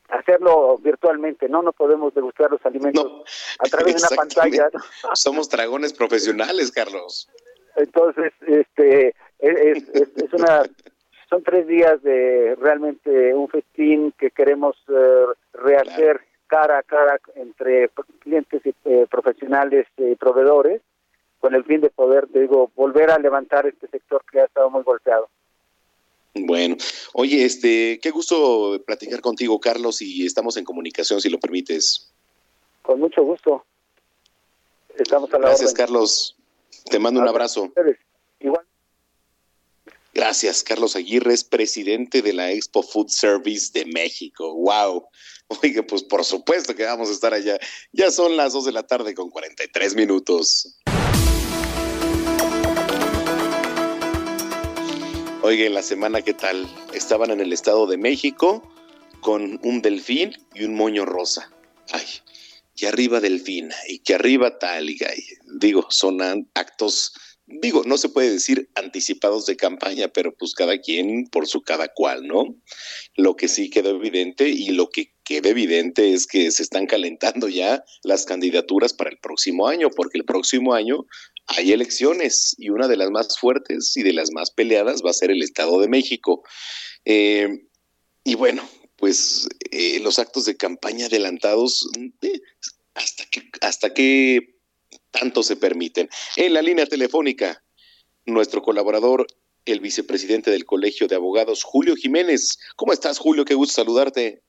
hacerlo virtualmente, ¿no? No podemos degustar los alimentos a través de una pantalla. Somos dragones profesionales, Carlos. Entonces, este, es, es, una, son tres días de realmente un festín que queremos eh, rehacer cara a cara entre clientes y eh, profesionales y proveedores, con el fin de poder, digo, volver a levantar este sector que ha estado muy golpeado. Bueno, oye, este, qué gusto platicar contigo, Carlos, y estamos en comunicación, si lo permites. Con mucho gusto. Estamos a la Gracias, Carlos. Te mando un abrazo. Igual. Gracias, Carlos Aguirre, es presidente de la Expo Food Service de México. ¡Wow! Oiga, pues por supuesto que vamos a estar allá. Ya son las 2 de la tarde con 43 minutos. Oiga, en la semana, ¿qué tal? Estaban en el Estado de México con un delfín y un moño rosa. Ay, y arriba delfín, y que arriba tal, y digo, son actos, digo, no se puede decir anticipados de campaña, pero pues cada quien por su cada cual, ¿no? Lo que sí quedó evidente y lo que queda evidente es que se están calentando ya las candidaturas para el próximo año, porque el próximo año hay elecciones y una de las más fuertes y de las más peleadas va a ser el Estado de México. Eh, y bueno, pues eh, los actos de campaña adelantados, eh, hasta que, hasta que tanto se permiten. En la línea telefónica, nuestro colaborador, el vicepresidente del Colegio de Abogados, Julio Jiménez. ¿Cómo estás, Julio? Qué gusto saludarte.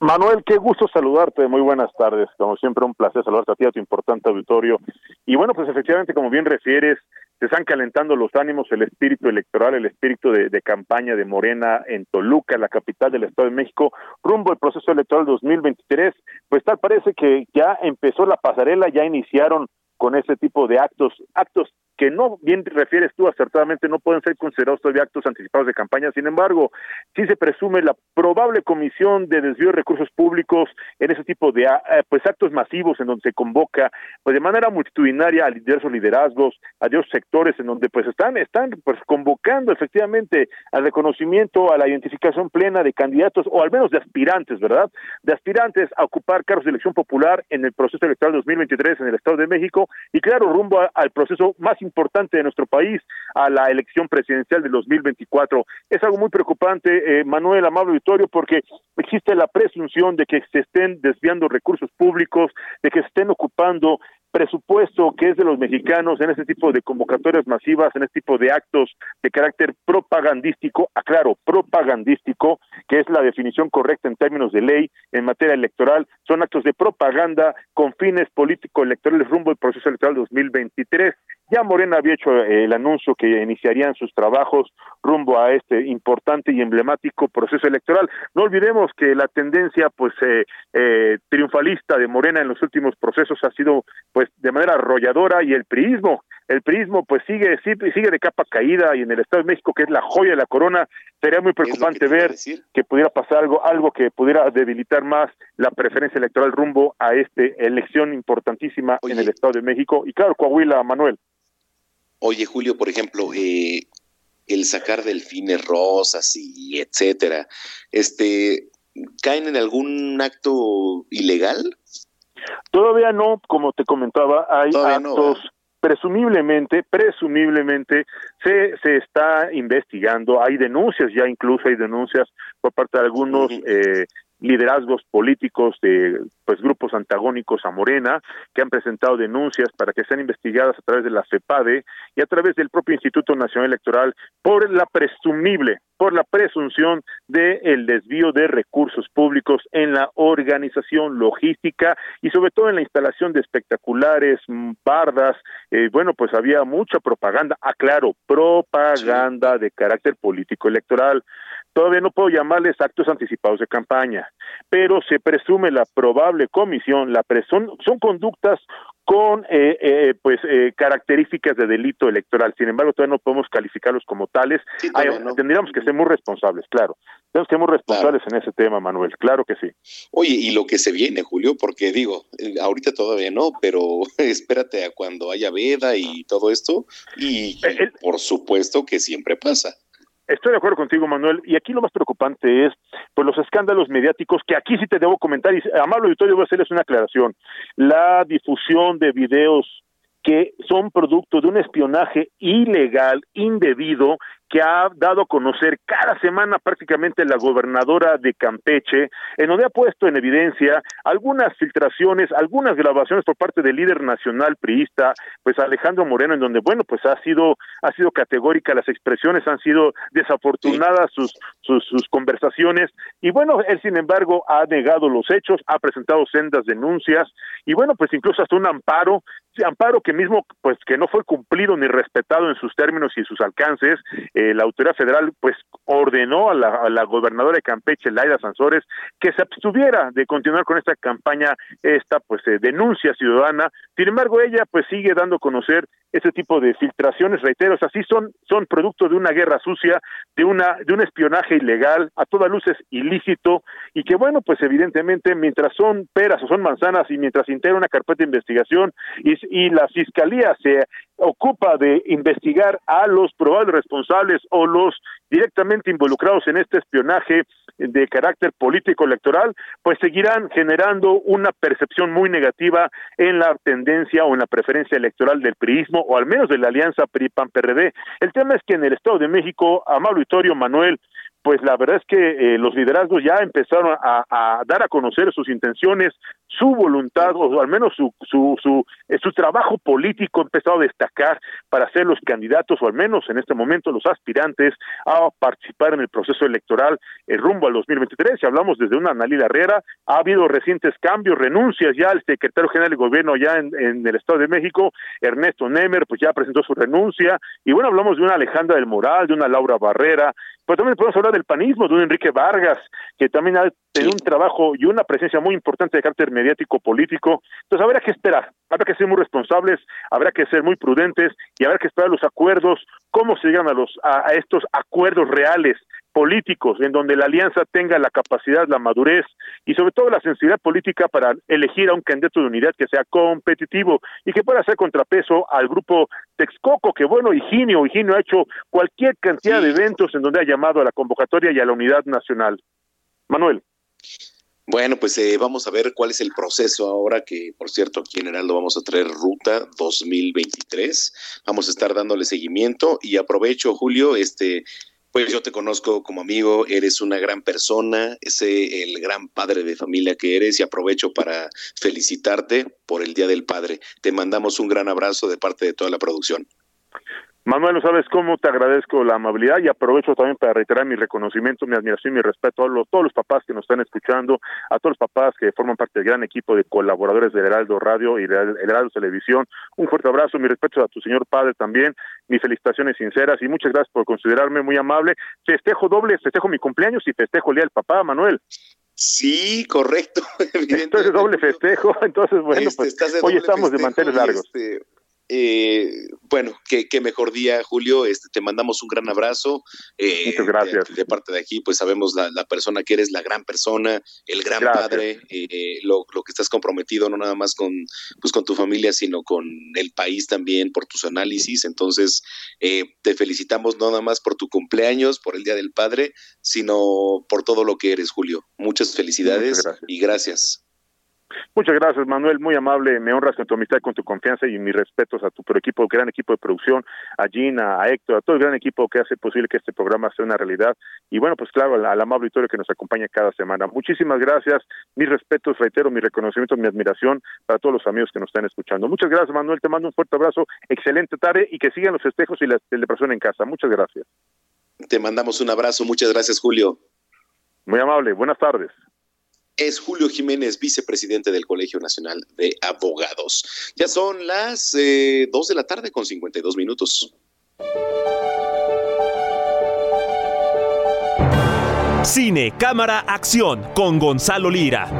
Manuel, qué gusto saludarte, muy buenas tardes, como siempre un placer saludarte a ti, a tu importante auditorio. Y bueno, pues efectivamente, como bien refieres, se están calentando los ánimos, el espíritu electoral, el espíritu de, de, campaña de Morena en Toluca, la capital del Estado de México, rumbo al proceso electoral 2023. Pues tal parece que ya empezó la pasarela, ya iniciaron con ese tipo de actos, actos que no bien refieres tú acertadamente no pueden ser considerados todavía actos anticipados de campaña. Sin embargo, sí se presume la probable comisión de desvío de recursos públicos en ese tipo de eh, pues actos masivos en donde se convoca pues de manera multitudinaria a diversos liderazgos, a diversos sectores en donde pues están están pues convocando efectivamente al reconocimiento, a la identificación plena de candidatos o al menos de aspirantes, ¿verdad? De aspirantes a ocupar cargos de elección popular en el proceso electoral 2023 en el Estado de México y claro, rumbo al proceso más importante de nuestro país a la elección presidencial de 2024. Es algo muy preocupante, eh, Manuel Amable Victorio, porque existe la presunción de que se estén desviando recursos públicos, de que se estén ocupando presupuesto que es de los mexicanos en este tipo de convocatorias masivas, en este tipo de actos de carácter propagandístico, aclaro, propagandístico, que es la definición correcta en términos de ley en materia electoral, son actos de propaganda con fines político-electorales rumbo al proceso electoral 2023. Ya Morena había hecho eh, el anuncio que iniciarían sus trabajos rumbo a este importante y emblemático proceso electoral. No olvidemos que la tendencia pues eh, eh, triunfalista de Morena en los últimos procesos ha sido pues de manera arrolladora y el priismo el prismo pues sigue sigue de capa caída y en el Estado de México que es la joya de la corona sería muy preocupante ver que pudiera pasar algo algo que pudiera debilitar más la preferencia electoral rumbo a esta elección importantísima en el Estado de México. Y claro Coahuila Manuel. Oye, Julio, por ejemplo, eh, el sacar delfines rosas y etcétera, este, ¿caen en algún acto ilegal? Todavía no, como te comentaba, hay actos presumiblemente, presumiblemente se, se está investigando, hay denuncias, ya incluso hay denuncias por parte de algunos eh, liderazgos políticos de pues grupos antagónicos a Morena que han presentado denuncias para que sean investigadas a través de la CEPADE y a través del propio Instituto Nacional Electoral por la presumible por la presunción de el desvío de recursos públicos en la organización logística y sobre todo en la instalación de espectaculares, bardas, eh, bueno, pues había mucha propaganda, aclaro, propaganda de carácter político electoral. Todavía no puedo llamarles actos anticipados de campaña, pero se presume la probable comisión, la son, son conductas con eh, eh, pues eh, características de delito electoral. Sin embargo, todavía no podemos calificarlos como tales. Tendríamos que ser muy responsables, claro. Tenemos que ser muy responsables en ese tema, Manuel. Claro que sí. Oye, y lo que se viene, Julio, porque digo, ahorita todavía no, pero espérate a cuando haya veda y todo esto. Y, y por supuesto que siempre pasa. Estoy de acuerdo contigo, Manuel. Y aquí lo más preocupante es pues los escándalos mediáticos que aquí sí te debo comentar. Y amable auditorio, voy a hacerles una aclaración. La difusión de videos que son producto de un espionaje ilegal, indebido, que ha dado a conocer cada semana prácticamente la gobernadora de Campeche, en donde ha puesto en evidencia algunas filtraciones, algunas grabaciones por parte del líder nacional priista, pues Alejandro Moreno, en donde, bueno, pues ha sido, ha sido categórica, las expresiones han sido desafortunadas, sus, sus, conversaciones, y bueno, él sin embargo ha negado los hechos, ha presentado sendas denuncias, y bueno, pues incluso hasta un amparo, amparo que mismo, pues que no fue cumplido ni respetado en sus términos y sus alcances, la autoridad federal pues ordenó a la, gobernadora de Campeche, Laida Sansores, que se abstuviera de continuar con esta campaña, esta pues eh, denuncia ciudadana. Sin embargo, ella pues sigue dando a conocer ese tipo de filtraciones, reiteros, así son, son producto de una guerra sucia, de una, de un espionaje ilegal, a todas luces ilícito, y que bueno, pues evidentemente mientras son peras o son manzanas y mientras integra una carpeta de investigación y, y la fiscalía se ocupa de investigar a los probables responsables o los directamente involucrados en este espionaje de carácter político electoral, pues seguirán generando una percepción muy negativa en la tendencia o en la preferencia electoral del priismo o al menos de la alianza PRI-PAN-PRD. El tema es que en el Estado de México, Amado Vitorio Manuel, pues la verdad es que eh, los liderazgos ya empezaron a, dar a conocer sus intenciones, su voluntad, o al menos su, su, su, eh, su trabajo político ha empezado a destacar para ser los candidatos, o al menos en este momento los aspirantes, a participar en el proceso electoral el rumbo al 2023. Si hablamos desde una Analila Herrera, ha habido recientes cambios, renuncias ya el secretario general del gobierno ya en, en el Estado de México, Ernesto Nemer, pues ya presentó su renuncia, y bueno, hablamos de una Alejandra del Moral, de una Laura Barrera, pero también podemos hablar del panismo, de un Enrique Vargas, que también ha tenido un trabajo y una presencia muy importante de carácter mediático político. Entonces habrá que esperar, habrá que ser muy responsables, habrá que ser muy prudentes y habrá que esperar los acuerdos, cómo se llegan a, los, a estos acuerdos reales políticos en donde la alianza tenga la capacidad, la madurez y sobre todo la sensibilidad política para elegir a un candidato de unidad que sea competitivo y que pueda hacer contrapeso al grupo Texcoco, que bueno, Higinio, Higinio ha hecho cualquier cantidad de eventos en donde ha llamado a la convocatoria y a la unidad nacional. Manuel. Bueno, pues eh, vamos a ver cuál es el proceso ahora que, por cierto, aquí en Heraldo vamos a traer Ruta 2023. Vamos a estar dándole seguimiento y aprovecho, Julio, este pues yo te conozco como amigo, eres una gran persona, ese el gran padre de familia que eres y aprovecho para felicitarte por el Día del Padre. Te mandamos un gran abrazo de parte de toda la producción. Manuel, no sabes cómo te agradezco la amabilidad y aprovecho también para reiterar mi reconocimiento, mi admiración y mi respeto a los, todos los papás que nos están escuchando, a todos los papás que forman parte del gran equipo de colaboradores del Heraldo Radio y del Heraldo Televisión. Un fuerte abrazo, mi respeto a tu señor padre también, mis felicitaciones sinceras y muchas gracias por considerarme muy amable. Festejo doble, festejo mi cumpleaños y festejo el Día del Papá, Manuel. Sí, correcto. Entonces doble festejo, entonces bueno, este, pues hoy estamos de manteles largos. Este, eh, bueno, qué, qué, mejor día, Julio. Este, te mandamos un gran abrazo. Eh, Muchas gracias. De, parte de aquí, pues sabemos la, la, persona que eres, la gran persona, el gran padre, eh, lo, lo, que estás comprometido no nada más con, pues, con tu familia, sino con el país también por tus análisis. Entonces, eh, te felicitamos no nada más por tu cumpleaños, por el Día del Padre, sino por todo lo que eres, Julio. Muchas felicidades y gracias. Muchas gracias, Manuel. Muy amable. Me honras con tu amistad, con tu confianza y mis respetos a tu equipo, gran equipo de producción, a Gina, a Héctor, a todo el gran equipo que hace posible que este programa sea una realidad. Y bueno, pues claro, al, amable auditorio que nos acompaña cada semana. Muchísimas gracias. Mis respetos, reitero mi reconocimiento, mi admiración para todos los amigos que nos están escuchando. Muchas gracias, Manuel. Te mando un fuerte abrazo. Excelente tarde y que sigan los festejos y la celebración en casa. Muchas gracias. Te mandamos un abrazo. Muchas gracias, Julio. Muy amable. Buenas tardes es Julio Jiménez, vicepresidente del Colegio Nacional de Abogados. Ya son las eh, 2 de la tarde con 52 minutos. Cine, cámara, acción con Gonzalo Lira.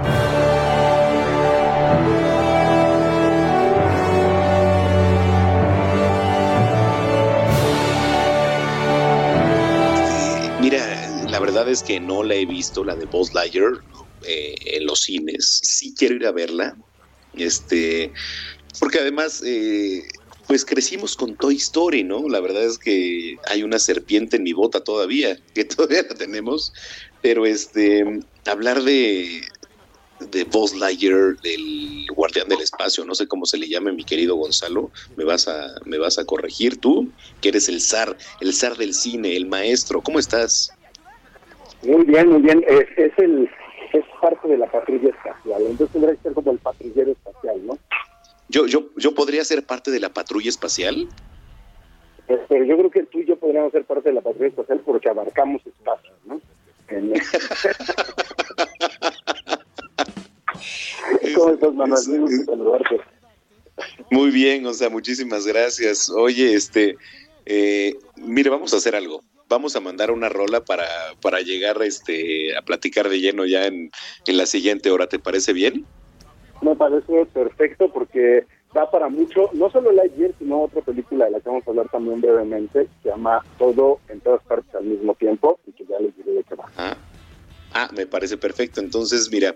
Mira, la verdad es que no la he visto, la de Buzz Lightyear, eh, en los cines. Sí quiero ir a verla. Este, porque además, eh, pues crecimos con Toy Story, ¿no? La verdad es que hay una serpiente en mi bota todavía, que todavía la tenemos. Pero este, hablar de, de Buzz Lightyear, del guardián del espacio, no sé cómo se le llame, mi querido Gonzalo, me vas a, me vas a corregir tú, que eres el zar, el zar del cine, el maestro, ¿cómo estás? Muy bien, muy bien, es, es el parte de la patrulla espacial. Entonces tendría que ser como el patrullero espacial, ¿no? Yo, yo, yo podría ser parte de la patrulla espacial. Pues, pero yo creo que tú y yo podríamos ser parte de la patrulla espacial porque abarcamos espacio, ¿no? ¿Cómo estás, Manuel? Muy bien, o sea, muchísimas gracias. Oye, este, eh, mire, vamos a hacer algo vamos a mandar una rola para, para llegar este, a platicar de lleno ya en, en la siguiente hora. ¿Te parece bien? Me parece perfecto porque da para mucho, no solo Lightyear, sino otra película de la que vamos a hablar también brevemente, se llama Todo en todas partes al mismo tiempo, y que ya les diré de qué va. Ah, ah me parece perfecto. Entonces, mira,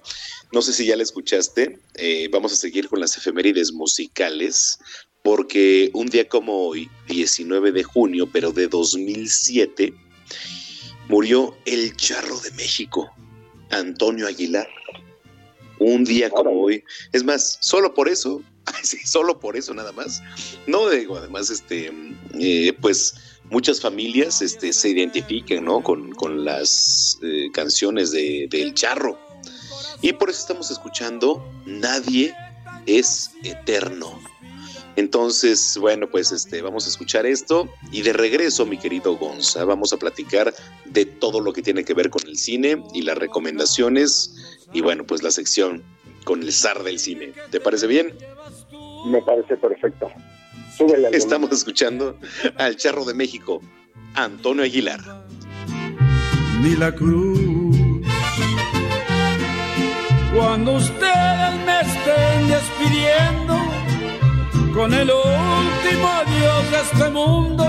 no sé si ya la escuchaste, eh, vamos a seguir con las efemérides musicales porque un día como hoy, 19 de junio, pero de 2007, murió el charro de México, Antonio Aguilar. Un día como hoy. Es más, solo por eso, sí, solo por eso nada más. No digo, además, este, eh, pues muchas familias este, se identifiquen ¿no? con, con las eh, canciones de, del charro. Y por eso estamos escuchando Nadie es eterno. Entonces, bueno, pues este, vamos a escuchar esto y de regreso, mi querido Gonza, vamos a platicar de todo lo que tiene que ver con el cine y las recomendaciones y bueno, pues la sección con el zar del cine. ¿Te parece bien? Me parece perfecto. Estamos escuchando al Charro de México, Antonio Aguilar. Ni la cruz. Cuando ustedes me estén despidiendo con el último adiós de este mundo,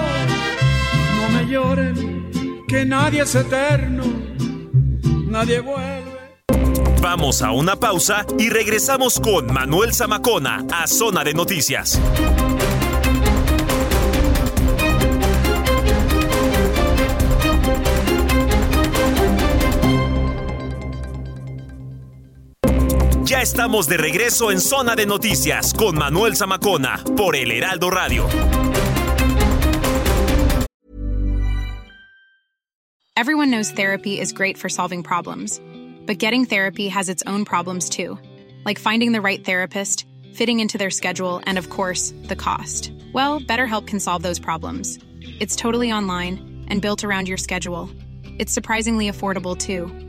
no me lloren, que nadie es eterno, nadie vuelve. Vamos a una pausa y regresamos con Manuel Zamacona a Zona de Noticias. Estamos de regreso en Zona de Noticias con Manuel Zamacona por El Heraldo Radio. Everyone knows therapy is great for solving problems, but getting therapy has its own problems too, like finding the right therapist, fitting into their schedule, and of course, the cost. Well, BetterHelp can solve those problems. It's totally online and built around your schedule. It's surprisingly affordable too.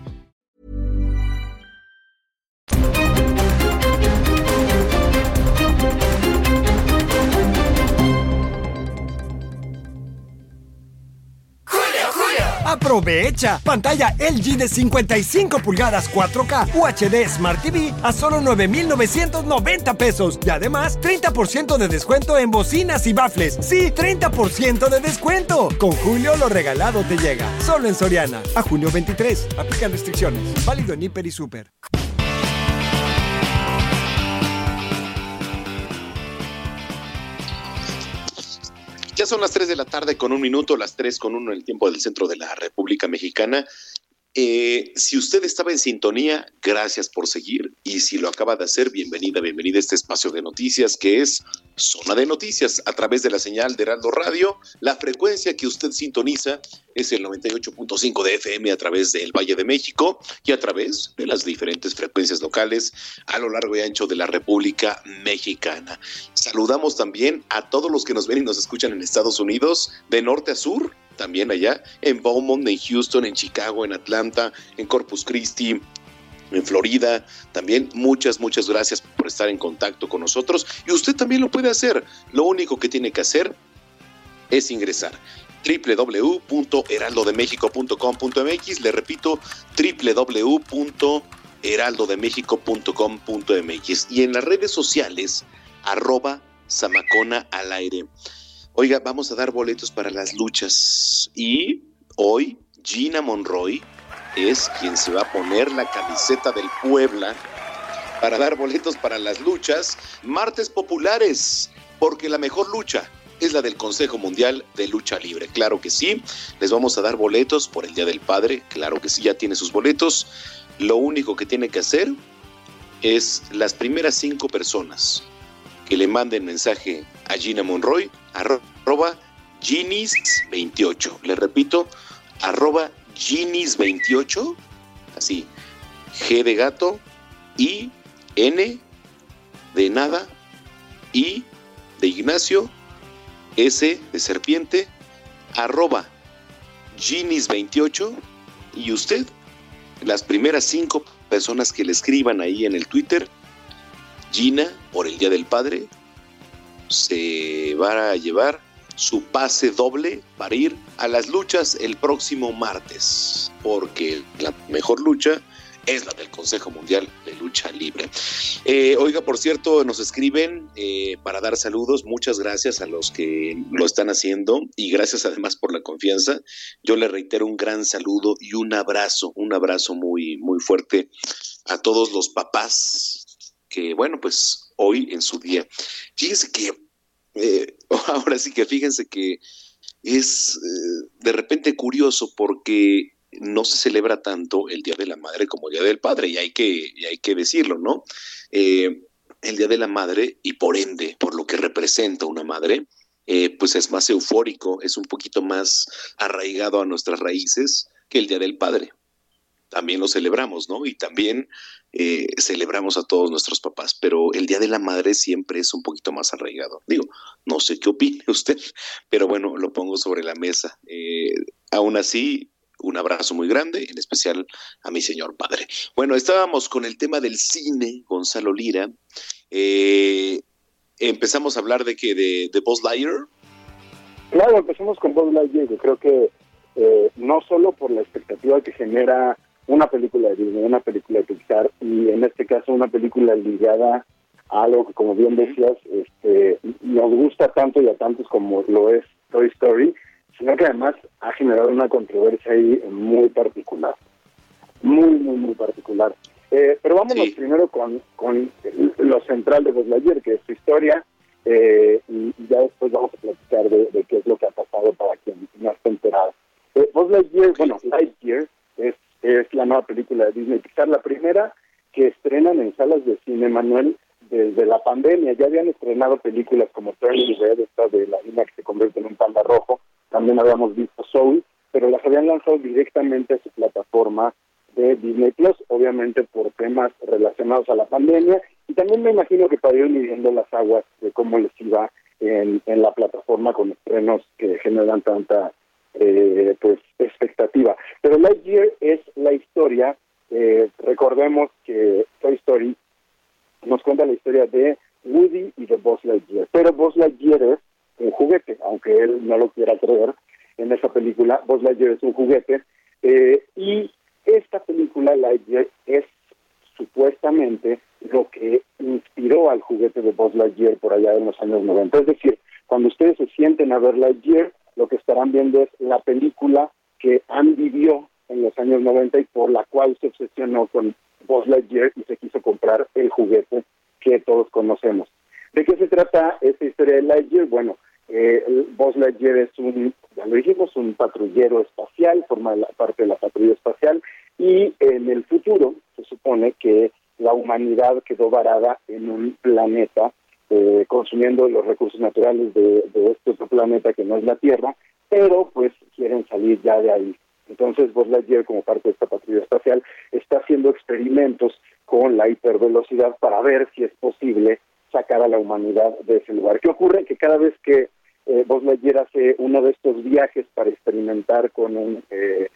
Pantalla LG de 55 pulgadas 4K UHD Smart TV a solo 9,990 pesos y además 30% de descuento en bocinas y bafles. Sí, 30% de descuento. Con Julio lo regalado te llega. Solo en Soriana. A junio 23. Aplican restricciones. Válido en Hiper y Super. Son las 3 de la tarde con un minuto, las 3 con uno en el tiempo del centro de la República Mexicana. Eh, si usted estaba en sintonía, gracias por seguir. Y si lo acaba de hacer, bienvenida, bienvenida a este espacio de noticias que es Zona de Noticias a través de la señal de Heraldo Radio. La frecuencia que usted sintoniza es el 98.5 de FM a través del Valle de México y a través de las diferentes frecuencias locales a lo largo y ancho de la República Mexicana. Saludamos también a todos los que nos ven y nos escuchan en Estados Unidos, de norte a sur, también allá en Beaumont, en Houston, en Chicago, en Atlanta, en Corpus Christi, en Florida. También muchas, muchas gracias por estar en contacto con nosotros. Y usted también lo puede hacer. Lo único que tiene que hacer es ingresar www.heraldodemexico.com.mx. Le repito, www.heraldodemexico.com.mx. Y en las redes sociales, arroba Samacona al aire. Oiga, vamos a dar boletos para las luchas. Y hoy Gina Monroy es quien se va a poner la camiseta del Puebla para dar boletos para las luchas. Martes populares, porque la mejor lucha es la del Consejo Mundial de Lucha Libre. Claro que sí. Les vamos a dar boletos por el Día del Padre. Claro que sí, ya tiene sus boletos. Lo único que tiene que hacer es las primeras cinco personas que le manden mensaje a Gina Monroy, arroba Ginis28. Le repito, arroba Ginis28, así, G de gato, I, N de nada, I de Ignacio, S de serpiente, arroba Ginis28 y usted, las primeras cinco personas que le escriban ahí en el Twitter, Gina, por el Día del Padre, se va a llevar su pase doble para ir a las luchas el próximo martes, porque la mejor lucha es la del Consejo Mundial de Lucha Libre. Eh, oiga, por cierto, nos escriben eh, para dar saludos. Muchas gracias a los que lo están haciendo y gracias además por la confianza. Yo le reitero un gran saludo y un abrazo, un abrazo muy, muy fuerte a todos los papás que, bueno, pues hoy en su día. Fíjense que, eh, ahora sí que fíjense que es eh, de repente curioso porque no se celebra tanto el Día de la Madre como el Día del Padre, y hay que, y hay que decirlo, ¿no? Eh, el Día de la Madre, y por ende, por lo que representa una madre, eh, pues es más eufórico, es un poquito más arraigado a nuestras raíces que el Día del Padre. También lo celebramos, ¿no? Y también eh, celebramos a todos nuestros papás, pero el Día de la Madre siempre es un poquito más arraigado. Digo, no sé qué opine usted, pero bueno, lo pongo sobre la mesa. Eh, aún así, un abrazo muy grande, en especial a mi señor padre. Bueno, estábamos con el tema del cine, Gonzalo Lira. Eh, empezamos a hablar de que de, de Buzz. Claro, empezamos con Buzz Lightyear. Yo creo que eh, no solo por la expectativa que genera una película de Disney, una película de Pixar, y en este caso una película ligada a algo que, como bien decías, este, nos gusta tanto y a tantos como lo es Toy Story, sino que además ha generado una controversia ahí muy particular. Muy, muy, muy particular. Eh, pero vámonos primero con, con lo central de Buzz Lightyear, que es su historia, eh, y ya después vamos a platicar de, qué es lo que ha pasado para quien no esté enterado. Eh, Buzz Lightyear, bueno, Lightyear es, es la nueva película de Disney Pixar, la primera que estrenan en salas de cine, Manuel, desde la pandemia. Ya habían estrenado películas como Turning Red, esta de la niña que se convierte en un panda rojo, también habíamos visto Soul, pero las habían lanzado directamente a su plataforma de Disney Plus, obviamente por temas relacionados a la pandemia, y también me imagino que para ir midiendo las aguas de cómo les iba en, en la plataforma con estrenos que generan tanta eh, pues expectativa. Pero Lightyear es la historia, eh, recordemos que Toy Story nos cuenta la historia de Woody y de Buzz Lightyear, pero Buzz Lightyear es un juguete, aunque él no lo quiera creer en esa película, Buzz Lightyear es un juguete, eh, y esta película Lightyear es supuestamente lo que inspiró al juguete de Buzz Lightyear por allá en los años 90. Es decir, cuando ustedes se sienten a ver Lightyear, lo que estarán viendo es la película que Andy vivió en los años 90 y por la cual se obsesionó con Buzz Lightyear y se quiso comprar el juguete que todos conocemos. ¿De qué se trata esta historia de Lightyear? Bueno, eh, Buzz Lightyear es un, ya lo dijimos, un patrullero espacial, forma parte de la patrulla espacial, y en el futuro se supone que la humanidad quedó varada en un planeta eh, consumiendo los recursos naturales de, este otro planeta que no es la Tierra, pero pues quieren salir ya de ahí. Entonces Lightyear, como parte de esta patrulla espacial, está haciendo experimentos con la hipervelocidad para ver si es posible sacar a la humanidad de ese lugar. ¿Qué ocurre? Que cada vez que eh, Lightyear hace uno de estos viajes para experimentar con un, eh,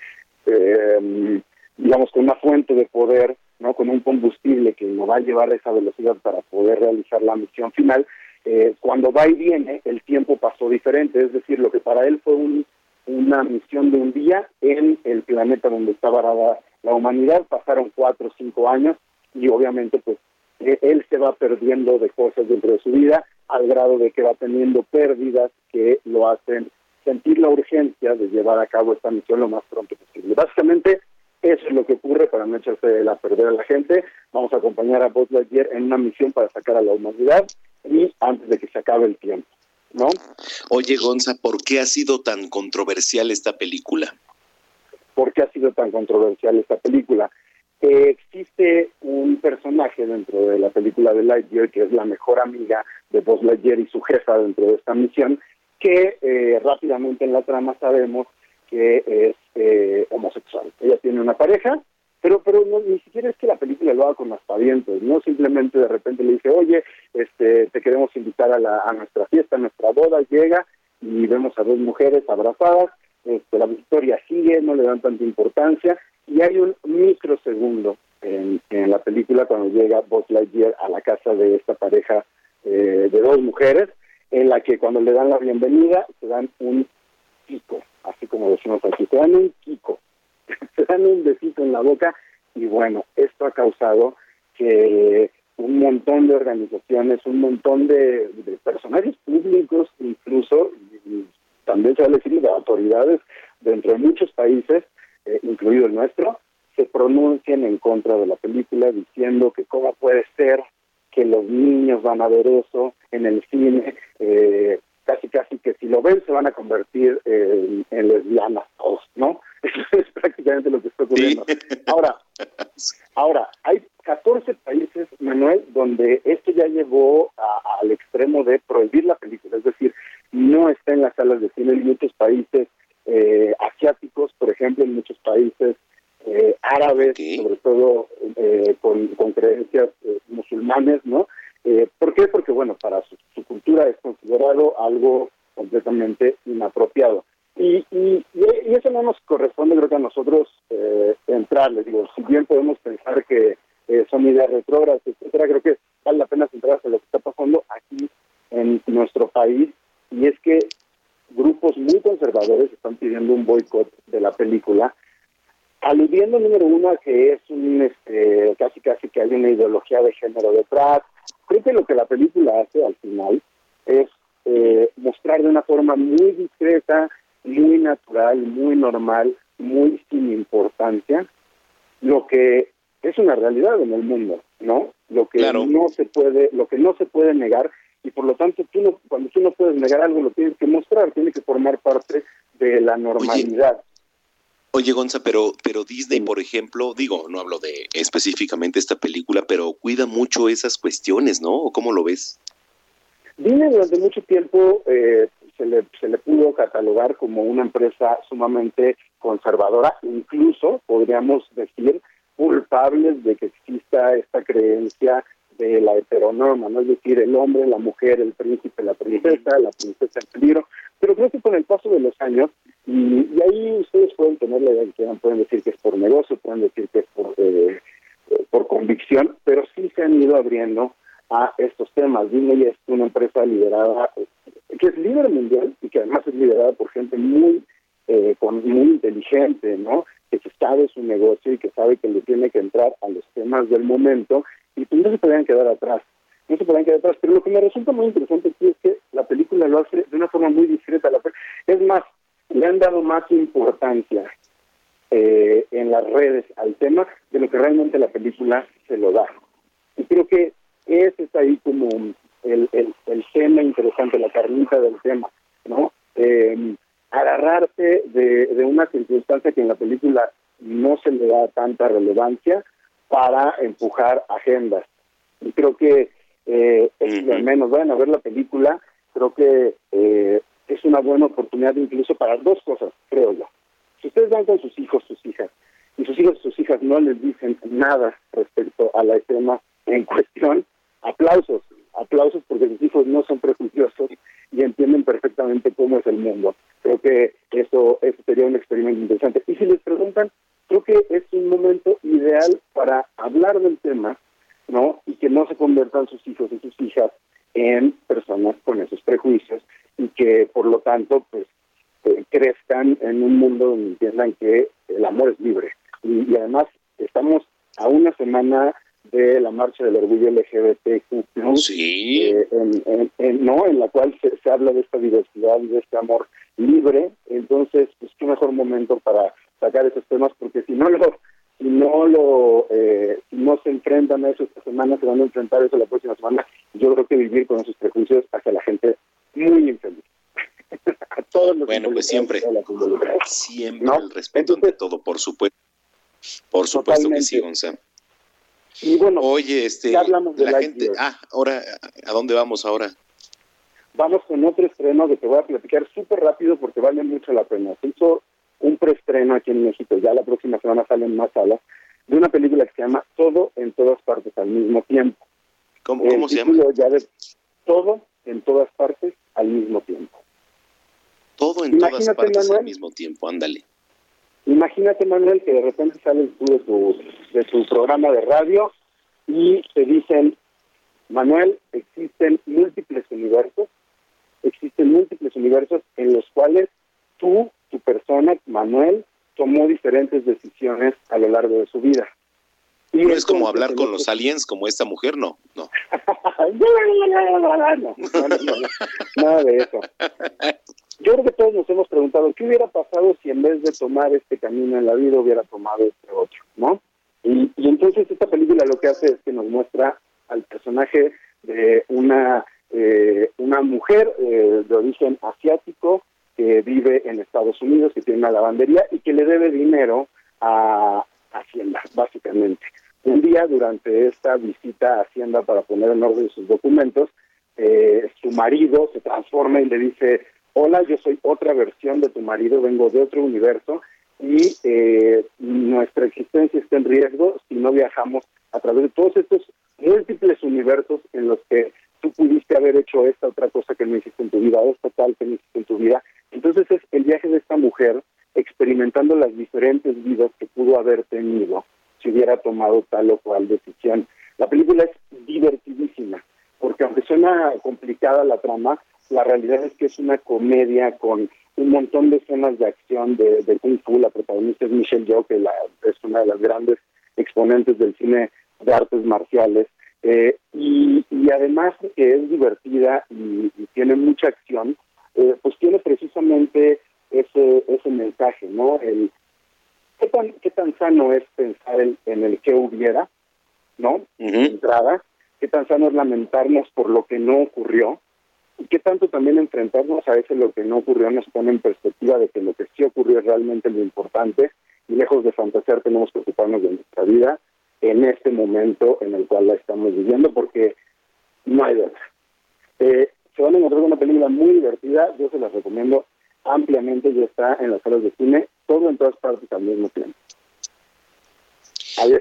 eh, digamos, con una fuente de poder, no, con un combustible que lo va a llevar a esa velocidad para poder realizar la misión final. Eh, cuando va y viene, el tiempo pasó diferente, es decir, lo que para él fue una misión de un día en el planeta donde estaba varada la humanidad, pasaron cuatro o cinco años y obviamente pues él se va perdiendo de cosas dentro de su vida al grado de que va teniendo pérdidas que lo hacen sentir la urgencia de llevar a cabo esta misión lo más pronto posible. Básicamente, eso es lo que ocurre para no echarse la perder a la gente. Vamos a acompañar a Buzz Lightyear en una misión para sacar a la humanidad y antes de que se acabe el tiempo, ¿no? Oye, Gonza, ¿por qué ha sido tan controversial esta película? ¿Por qué ha sido tan controversial esta película? existe un personaje dentro de la película de Lightyear que es la mejor amiga de Buzz Lightyear y su jefa dentro de esta misión, que eh, rápidamente en la trama sabemos que es eh, homosexual. Ella tiene una pareja, pero pero ni siquiera es que la película lo haga con las pavientos, no simplemente de repente le dice, oye, este, te queremos invitar a, la, a nuestra fiesta, a nuestra boda, llega y vemos a dos mujeres abrazadas, este, la historia sigue, no le dan tanta importancia, y hay un microsegundo en, en la película cuando llega Buzz Lightyear a la casa de esta pareja eh, de dos mujeres, en la que cuando le dan la bienvenida se dan un pico, así como decimos aquí, se dan un pico, se dan un besito en la boca y bueno, esto ha causado que un montón de organizaciones, un montón de, personajes públicos, incluso, y también se va a de autoridades dentro de muchos países, eh, incluido el nuestro, se pronuncian en contra de la película diciendo que cómo puede ser que los niños van a ver eso en el cine, eh, casi casi que si lo ven se van a convertir en, en lesbianas todos, ¿no? Eso es prácticamente lo que está ocurriendo. Ahora, ahora, hay 14 países, Manuel, donde esto ya llevó a- al extremo de prohibir la película, es decir, no está en las salas de cine en muchos países eh, asiáticos, por ejemplo, en muchos países eh, árabes, sobre todo eh, con, con creencias eh, musulmanes, ¿no? Eh, ¿Por qué? Porque, bueno, para su, su cultura es considerado algo completamente inapropiado. Y, y, eso no nos corresponde, creo que a nosotros eh, entrarles. Digo, si bien podemos pensar que eh, son ideas retrógradas, etcétera, creo que vale la pena centrarse en lo que está pasando aquí en nuestro país. Y es que grupos muy conservadores están pidiendo un boicot de la película, aludiendo, número uno, a que es un, este, casi casi que hay una ideología de género detrás. Creo que lo que la película hace al final es eh, mostrar de una forma muy discreta, muy natural, muy normal, muy sin importancia, lo que es una realidad en el mundo, ¿no? Lo que no se puede, lo que no se puede negar y por lo tanto tú no, cuando tú no puedes negar algo lo tienes que mostrar, tiene que formar parte de la normalidad. Oye, Gonza, pero, pero Disney, por ejemplo, digo, no hablo de específicamente esta película, pero cuida mucho esas cuestiones, ¿no? ¿O cómo lo ves? Disney durante mucho tiempo eh, se, le, se le pudo catalogar como una empresa sumamente conservadora, incluso podríamos decir culpables de que exista esta creencia de la heteronorma, ¿no? Es decir, el hombre, la mujer, el príncipe, la princesa, la princesa en peligro. Pero creo que con el paso de los años, y, ahí ustedes pueden tener la idea que quieran, pueden decir que es por negocio, pueden decir que es por, eh, por convicción, pero sí se han ido abriendo a estos temas. Disney es una empresa liderada, eh, que es líder mundial y que además es liderada por gente muy, eh, con, muy inteligente, ¿no? Que sabe su negocio y que sabe que le tiene que entrar a los temas del momento y pues no se podían quedar atrás. No se podían quedar atrás. Pero lo que me resulta muy interesante aquí es que la película lo hace de una forma muy discreta. Es más, le han dado más importancia eh, en las redes al tema de lo que realmente la película se lo da. Y creo que ese es ahí como el, el, el tema interesante, la carnita del tema, ¿no? Eh, agarrarse de, de una circunstancia que en la película no se le da tanta relevancia para empujar agendas. Y creo que eh, es al menos vayan a ver la película, creo que eh, es una buena oportunidad incluso para dos cosas, creo yo. Si ustedes van con sus hijos, sus hijas, y sus hijos, sus hijas no les dicen nada respecto a la escena en cuestión, aplausos, aplausos porque sus hijos no son prejuiciosos y entienden perfectamente cómo es el mundo. Creo que eso, eso sería un experimento interesante. Y si les preguntan, creo que es un momento ideal para hablar del tema, ¿no? Y que no se conviertan sus hijos y sus hijas en personas con esos prejuicios y que por lo tanto, pues, eh, crezcan en un mundo donde entiendan que el amor es libre. Y, y además estamos a una semana de la marcha del orgullo LGBTQ+, sí. eh, en, en- en- ¿no? en la cual se, se habla de esta diversidad y de este amor libre. Entonces, pues qué mejor momento para sacar esos temas, porque si no lo si no lo eh, si no se enfrentan a eso esta semana, se van a enfrentar a eso la próxima semana. Yo creo que vivir con esos prejuicios hace a la gente muy infeliz. a todos los Bueno, pues siempre, siempre ¿No? el respeto ante todo, por supuesto. Por supuesto que sí, Gonza. Y bueno, Oye, este, ya hablamos de la gente, ah, ahora, ¿a dónde vamos ahora? Vamos con otro estreno que te voy a platicar súper rápido porque vale mucho la pena. Se hizo un preestreno aquí en México, ya la próxima semana salen más salas, de una película que se llama Todo en todas partes al mismo tiempo. ¿Cómo, El cómo se llama? título ya de Todo en todas partes al mismo tiempo. Todo en todas partes al mismo tiempo, ándale. Imagínate, Manuel, que de repente sales tú de tu, de tu programa de radio y te dicen, Manuel, existen múltiples universos, existen múltiples universos en los cuales tú, tu persona, Manuel, tomó diferentes decisiones a lo largo de su vida. Y No es como hablar con este- los aliens como esta mujer, no, no, nada de eso. Yo creo que todos nos hemos preguntado qué hubiera pasado si en vez de tomar este camino en la vida hubiera tomado este otro, ¿no? Y, y entonces esta película lo que hace es que nos muestra al personaje de una eh, una mujer eh, de origen asiático que vive en Estados Unidos, que tiene una lavandería y que le debe dinero a Hacienda, básicamente. Un día durante esta visita a Hacienda para poner en orden sus documentos, eh, su marido se transforma y le dice, hola, yo soy otra versión de tu marido, vengo de otro universo y eh, nuestra existencia está en riesgo si no viajamos a través de todos estos múltiples universos en los que tú pudiste haber hecho esta otra cosa que no hiciste en tu vida, esta tal que no hiciste en tu vida. Entonces es el viaje de esta mujer experimentando las diferentes vidas que pudo haber tenido si hubiera tomado tal o cual decisión. La película es divertidísima, porque aunque suena complicada la trama, la realidad es que es una comedia con un montón de escenas de acción de, Kung Fu. La protagonista es Michelle Yeoh, que la, es una de las grandes exponentes del cine de artes marciales. Eh, y, y, además que es divertida y tiene mucha acción, eh, pues tiene precisamente ese ese mensaje, ¿no? El qué tan qué tan sano es pensar en, en el que hubiera, ¿no? Entrada, qué tan sano es lamentarnos por lo que no ocurrió y qué tanto también enfrentarnos a ese lo que no ocurrió nos pone en perspectiva de que lo que sí ocurrió es realmente lo importante y lejos de fantasear tenemos que ocuparnos de nuestra vida en este momento en el cual la estamos viviendo porque no hay otra. Eh, se van a encontrar una película muy divertida, yo se las recomiendo ampliamente, ya está en las salas de cine, todo en todas partes al mismo tiempo.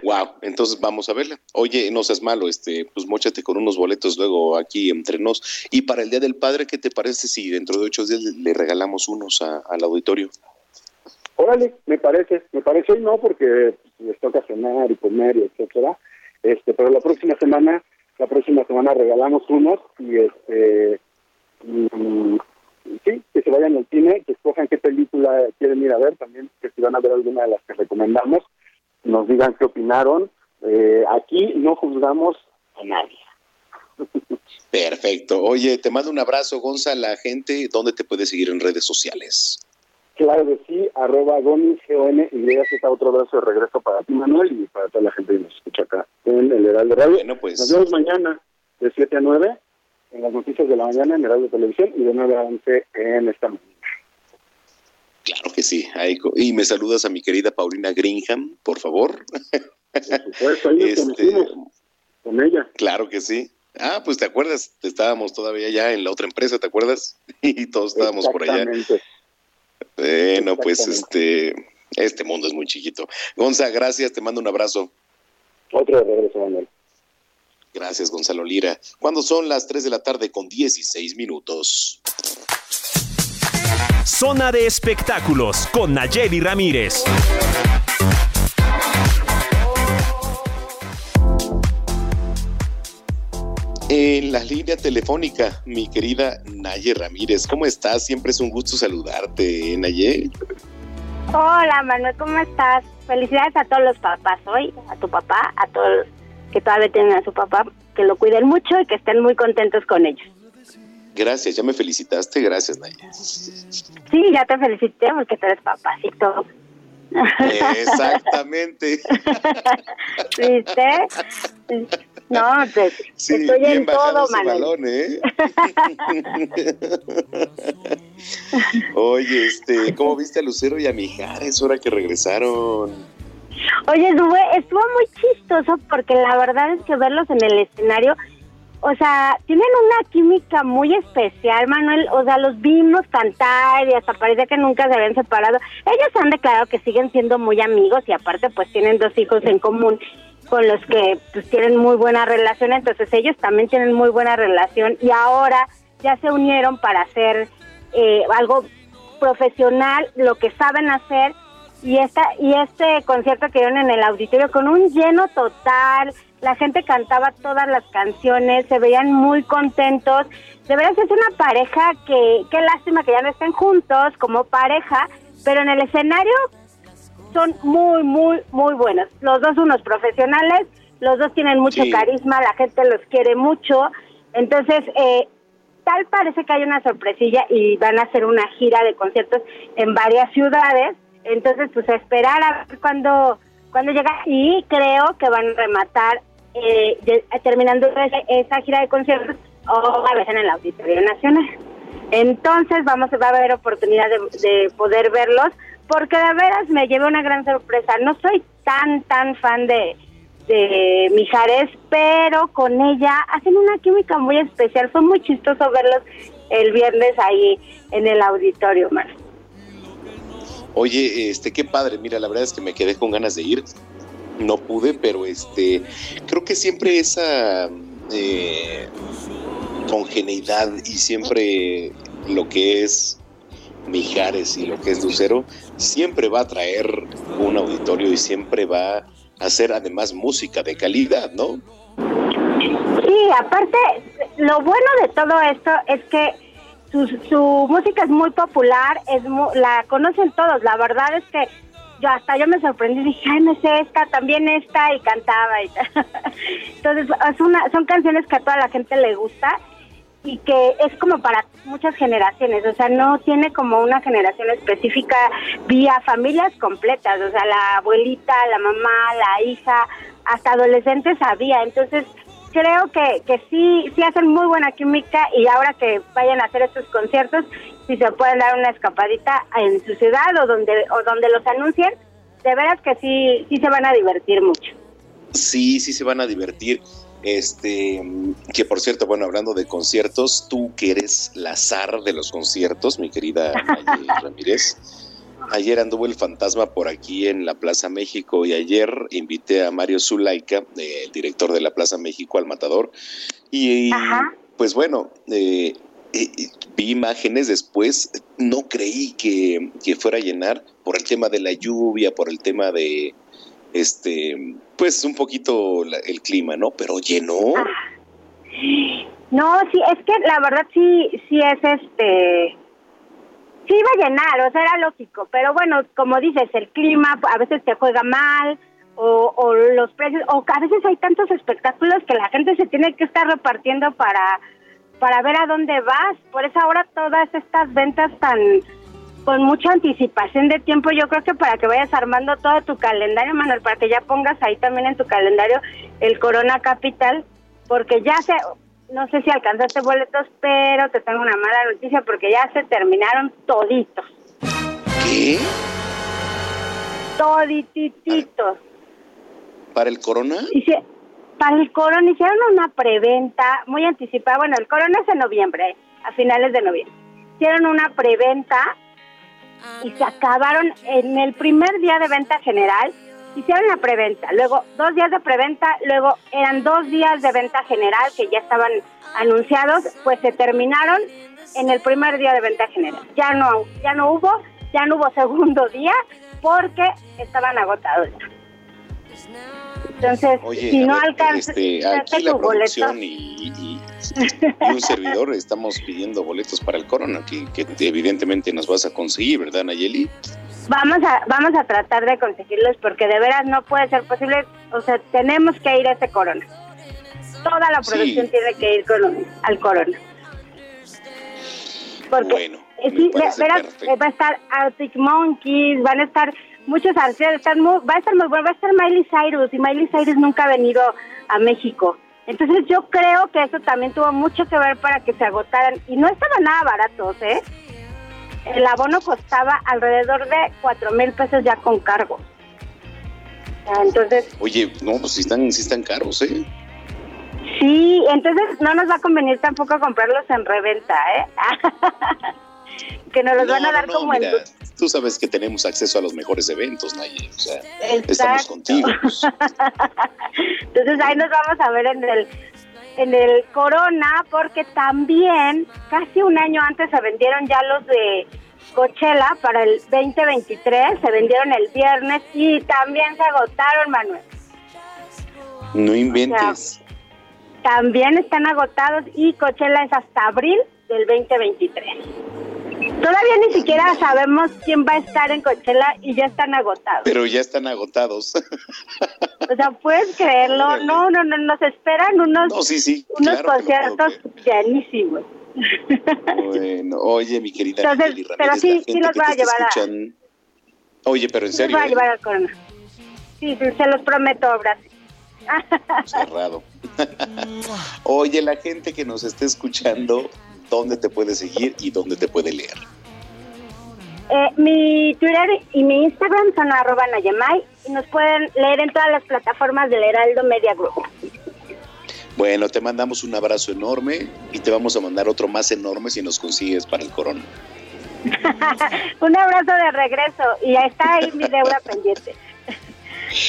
Wow, entonces vamos a verla. Oye, no seas malo, este, pues mochate con unos boletos luego aquí entre nos. Y para el Día del Padre, ¿qué te parece si dentro de ocho días le regalamos unos a, al auditorio? Órale, me parece, me parece hoy no porque les toca cenar y comer y etcétera. Este, pero la próxima semana, la próxima semana regalamos unos y este y, sí, que se vayan al cine, que escojan qué película quieren ir a ver, también que si van a ver alguna de las que recomendamos, nos digan qué opinaron. Eh, aquí no juzgamos a nadie. Perfecto. Oye, te mando un abrazo, Gonza, la gente, ¿dónde te puede seguir en redes sociales? Claro que sí, arroba Gomis, G-O-N, y está otro abrazo de regreso para ti, Manuel, y para toda la gente que nos escucha acá en el Heraldo Radio. Bueno, pues. Nos vemos mañana de 7 a 9 en las noticias de la mañana en Heraldo Televisión y de 9 a 11 en esta mañana. Claro que sí. Ahí, y me saludas a mi querida Paulina Greenham, por favor. Por supuesto, ahí nos conocimos con ella. Claro que sí. Ah, pues te acuerdas, estábamos todavía ya en la otra empresa, ¿te acuerdas? Y todos estábamos por allá. Bueno, pues este, este mundo es muy chiquito. Gonza, gracias, te mando un abrazo. Otro de regreso, Manuel. Gracias, Gonzalo Lira. Cuando son las 3 de la tarde con 16 minutos. Zona de espectáculos con Nayeli Ramírez. La línea telefónica, mi querida Naye Ramírez, ¿cómo estás? Siempre es un gusto saludarte, Naye. Hola, Manuel, ¿cómo estás? Felicidades a todos los papás hoy, a tu papá, a todos que todavía tienen a su papá, que lo cuiden mucho y que estén muy contentos con ellos. Gracias, ya me felicitaste, gracias, Naye. Sí, ya te felicité porque tú eres papacito. Exactamente. ¿Viste? No, te, Sí, estoy bien en todo, Manuel. balón, ¿eh? Oye, este, ¿cómo viste a Lucero y a Mijares ahora que regresaron? Oye, estuvo, estuvo muy chistoso porque la verdad es que verlos en el escenario, o sea, tienen una química muy especial, Manuel. O sea, los vimos cantar y hasta parecía que nunca se habían separado. Ellos han declarado que siguen siendo muy amigos y aparte pues tienen dos hijos en común con los que pues tienen muy buena relación, entonces ellos también tienen muy buena relación y ahora ya se unieron para hacer eh, algo profesional, lo que saben hacer y esta y este concierto que dieron en el auditorio con un lleno total, la gente cantaba todas las canciones, se veían muy contentos. De verdad es una pareja que qué lástima que ya no estén juntos como pareja, pero en el escenario son muy muy muy buenos. Los dos unos profesionales, los dos tienen mucho Sí. carisma, la gente los quiere mucho. Entonces, eh, tal parece que hay una sorpresilla y van a hacer una gira de conciertos en varias ciudades. Entonces, pues a esperar a ver cuándo cuando llega y creo que van a rematar eh, terminando esa, gira de conciertos o a veces en el Auditorio Nacional. Entonces vamos va a haber oportunidad de, de poder verlos porque de veras me llevé una gran sorpresa. No soy tan tan fan de de Mijares, pero con ella hacen una química muy especial. Fue muy chistoso verlos el viernes ahí en el auditorio, man. Oye, este, qué padre, mira, la verdad es que me quedé con ganas de ir. No pude, pero este, creo que siempre esa eh, congeneidad y siempre lo que es Mijares y lo que es Lucero, siempre va a traer un auditorio y siempre va a hacer además música de calidad, ¿no? Sí, aparte, lo bueno de todo esto es que su, su música es muy popular, es la conocen todos. La verdad es que yo hasta yo me sorprendí, dije, ay, no sé esta, también esta, y cantaba. Y Entonces, son canciones que a toda la gente le gusta y que es como para muchas generaciones, o sea, no tiene como una generación específica vía familias completas, o sea, la abuelita, la mamá, la hija, hasta adolescentes había, entonces creo que, que sí, sí hacen muy buena química y ahora que vayan a hacer estos conciertos, si se pueden dar una escapadita en su ciudad o donde, o donde los anuncien, de veras que sí, sí se van a divertir mucho. Sí, sí se van a divertir. Este, que por cierto, bueno, hablando de conciertos, tú que eres la zar de los conciertos, mi querida Ramírez. Ayer anduvo el fantasma por aquí en la Plaza México y ayer invité a Mario Zulaika, el director de la Plaza México, al Matador. Y pues bueno, eh, eh, vi imágenes después, no creí que, que fuera a llenar por el tema de la lluvia, por el tema de, este, pues un poquito el clima, ¿no? Pero llenó. No, sí, es que la verdad sí, sí es este, sí iba a llenar, o sea, era lógico, pero bueno, como dices, el clima a veces te juega mal, o los precios, o a veces hay tantos espectáculos que la gente se tiene que estar repartiendo para, para ver a dónde vas, por eso ahora todas estas ventas tan con mucha anticipación de tiempo, yo creo que para que vayas armando todo tu calendario, Manuel, para que ya pongas ahí también en tu calendario el Corona Capital, porque ya se, no sé si alcanzaste boletos, pero te tengo una mala noticia porque ya se terminaron toditos. ¿Qué? Toditititos. ¿Para el Corona? Para el Corona hicieron una preventa muy anticipada. Bueno, el Corona es en noviembre, a finales de noviembre. Hicieron una preventa y se acabaron en el primer día de venta general. Hicieron la preventa, luego dos días de preventa, luego eran dos días de venta general que ya estaban anunciados, pues se terminaron en el primer día de venta general. Ya no, ya no hubo, ya no hubo segundo día porque estaban agotados. Entonces, si no alcanzas este, aquí la producción y, y, un servidor estamos pidiendo boletos para el Corona, que, que, evidentemente nos vas a conseguir, ¿verdad, Nayeli? Vamos a, vamos a tratar de conseguirlos porque de veras no puede ser posible, o sea, tenemos que ir a ese Corona. Toda la producción tiene que ir con, al Corona. Porque bueno, sí, verás, va a estar Arctic Monkeys, van a estar muchos artistas, están muy, va a estar muy bueno, va a estar Miley Cyrus y Miley Cyrus nunca ha venido a México. Entonces yo creo que eso también tuvo mucho que ver para que se agotaran y no estaban nada baratos, ¿eh? El abono costaba alrededor de cuatro mil pesos ya con cargo. Entonces. Oye, no, pues sí están, sí están caros, ¿eh? Sí, entonces no nos va a convenir tampoco comprarlos en reventa, ¿eh? que nos los van a dar como mira, Tú sabes que tenemos acceso a los mejores eventos, Naye. O sea, estamos contigo. Entonces ahí nos vamos a ver en el en el Corona porque también casi un año antes se vendieron ya los de Coachella para el 2023, se vendieron el viernes y también se agotaron, Manuel. No inventes. también están agotados y Coachella es hasta abril del 2023. Todavía ni siquiera sabemos quién va a estar en Coachella y ya están agotados. Pero ya están agotados. O sea, ¿puedes creerlo? No, no, no, nos esperan unos, unos conciertos llenísimos. Bueno, oye, mi querida Entonces, pero sí, sí los va a llevar a... Oye, pero en serio. Los va a ¿eh? llevar al Corona. Sí, se los prometo, Brasil. Cerrado. Oye, la gente que nos esté escuchando, ¿dónde te puede seguir y dónde te puede leer? Eh, mi Twitter y mi Instagram son arroba Nayamay y nos pueden leer en todas las plataformas del Heraldo Media Group. Bueno, te mandamos un abrazo enorme y te vamos a mandar otro más enorme si nos consigues para el corona. un abrazo de regreso y está ahí mi deuda pendiente.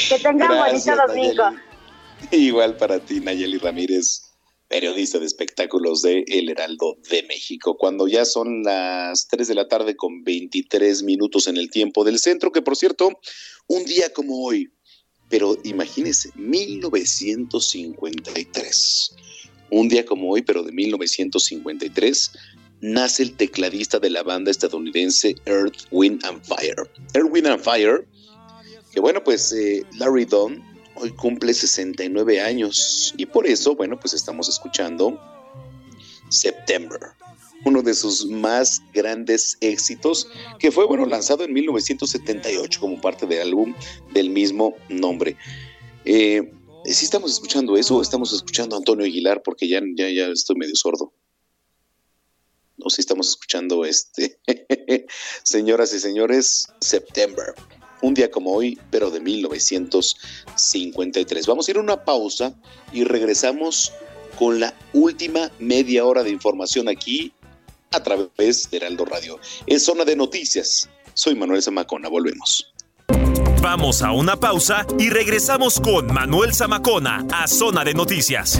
que tengan bonito domingo. Igual para ti, Nayeli Ramírez periodista de espectáculos de El Heraldo de México. Cuando ya son las 3 de la tarde con 23 minutos en el tiempo del centro, que por cierto, un día como hoy, pero imagínense, 1953, un día como hoy, pero de 1953, nace el tecladista de la banda estadounidense Earth, Wind and Fire. Earth, Wind and Fire, que bueno, pues eh, Larry Dunn hoy cumple 69 años y por eso, bueno, pues estamos escuchando September, uno de sus más grandes éxitos, que fue, bueno, lanzado en 1978 como parte del álbum del mismo nombre. Eh, ¿Sí estamos escuchando eso o estamos escuchando a Antonio Aguilar? Porque ya, ya, ya estoy medio sordo. Sé si estamos escuchando este. Señoras y señores, September un día como hoy, pero de 1953. Vamos a ir a una pausa y regresamos con la última media hora de información aquí a través de Heraldo Radio. En Zona de Noticias, soy Manuel Zamacona, volvemos. Vamos a una pausa y regresamos con Manuel Zamacona a Zona de Noticias.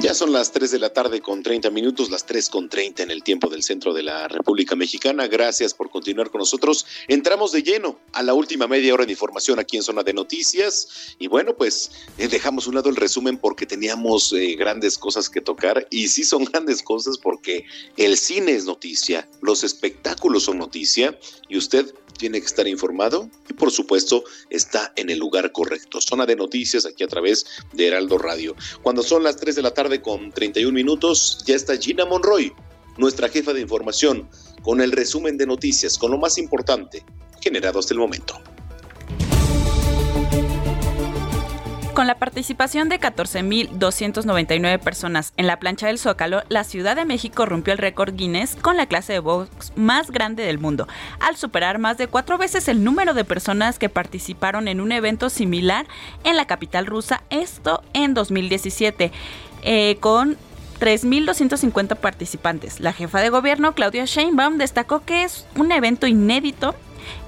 Ya son las 3 de la tarde con 30 minutos, las 3 con 30 en el tiempo del centro de la República Mexicana. Gracias por continuar con nosotros. Entramos de lleno a la última media hora de información aquí en Zona de Noticias. Y bueno, pues eh, dejamos un lado el resumen porque teníamos eh, grandes cosas que tocar. Y sí son grandes cosas porque el cine es noticia, los espectáculos son noticia y usted tiene que estar informado y por supuesto está en el lugar correcto. Zona de noticias aquí a través de Heraldo Radio. Cuando son las 3 de la tarde con 31 minutos, ya está Gina Monroy, nuestra jefa de información, con el resumen de noticias, con lo más importante generado hasta el momento. Con la participación de 14.299 personas en la plancha del Zócalo, la Ciudad de México rompió el récord Guinness con la clase de box más grande del mundo, al superar más de cuatro veces el número de personas que participaron en un evento similar en la capital rusa, esto en 2017, eh, con 3.250 participantes. La jefa de gobierno, Claudia Sheinbaum, destacó que es un evento inédito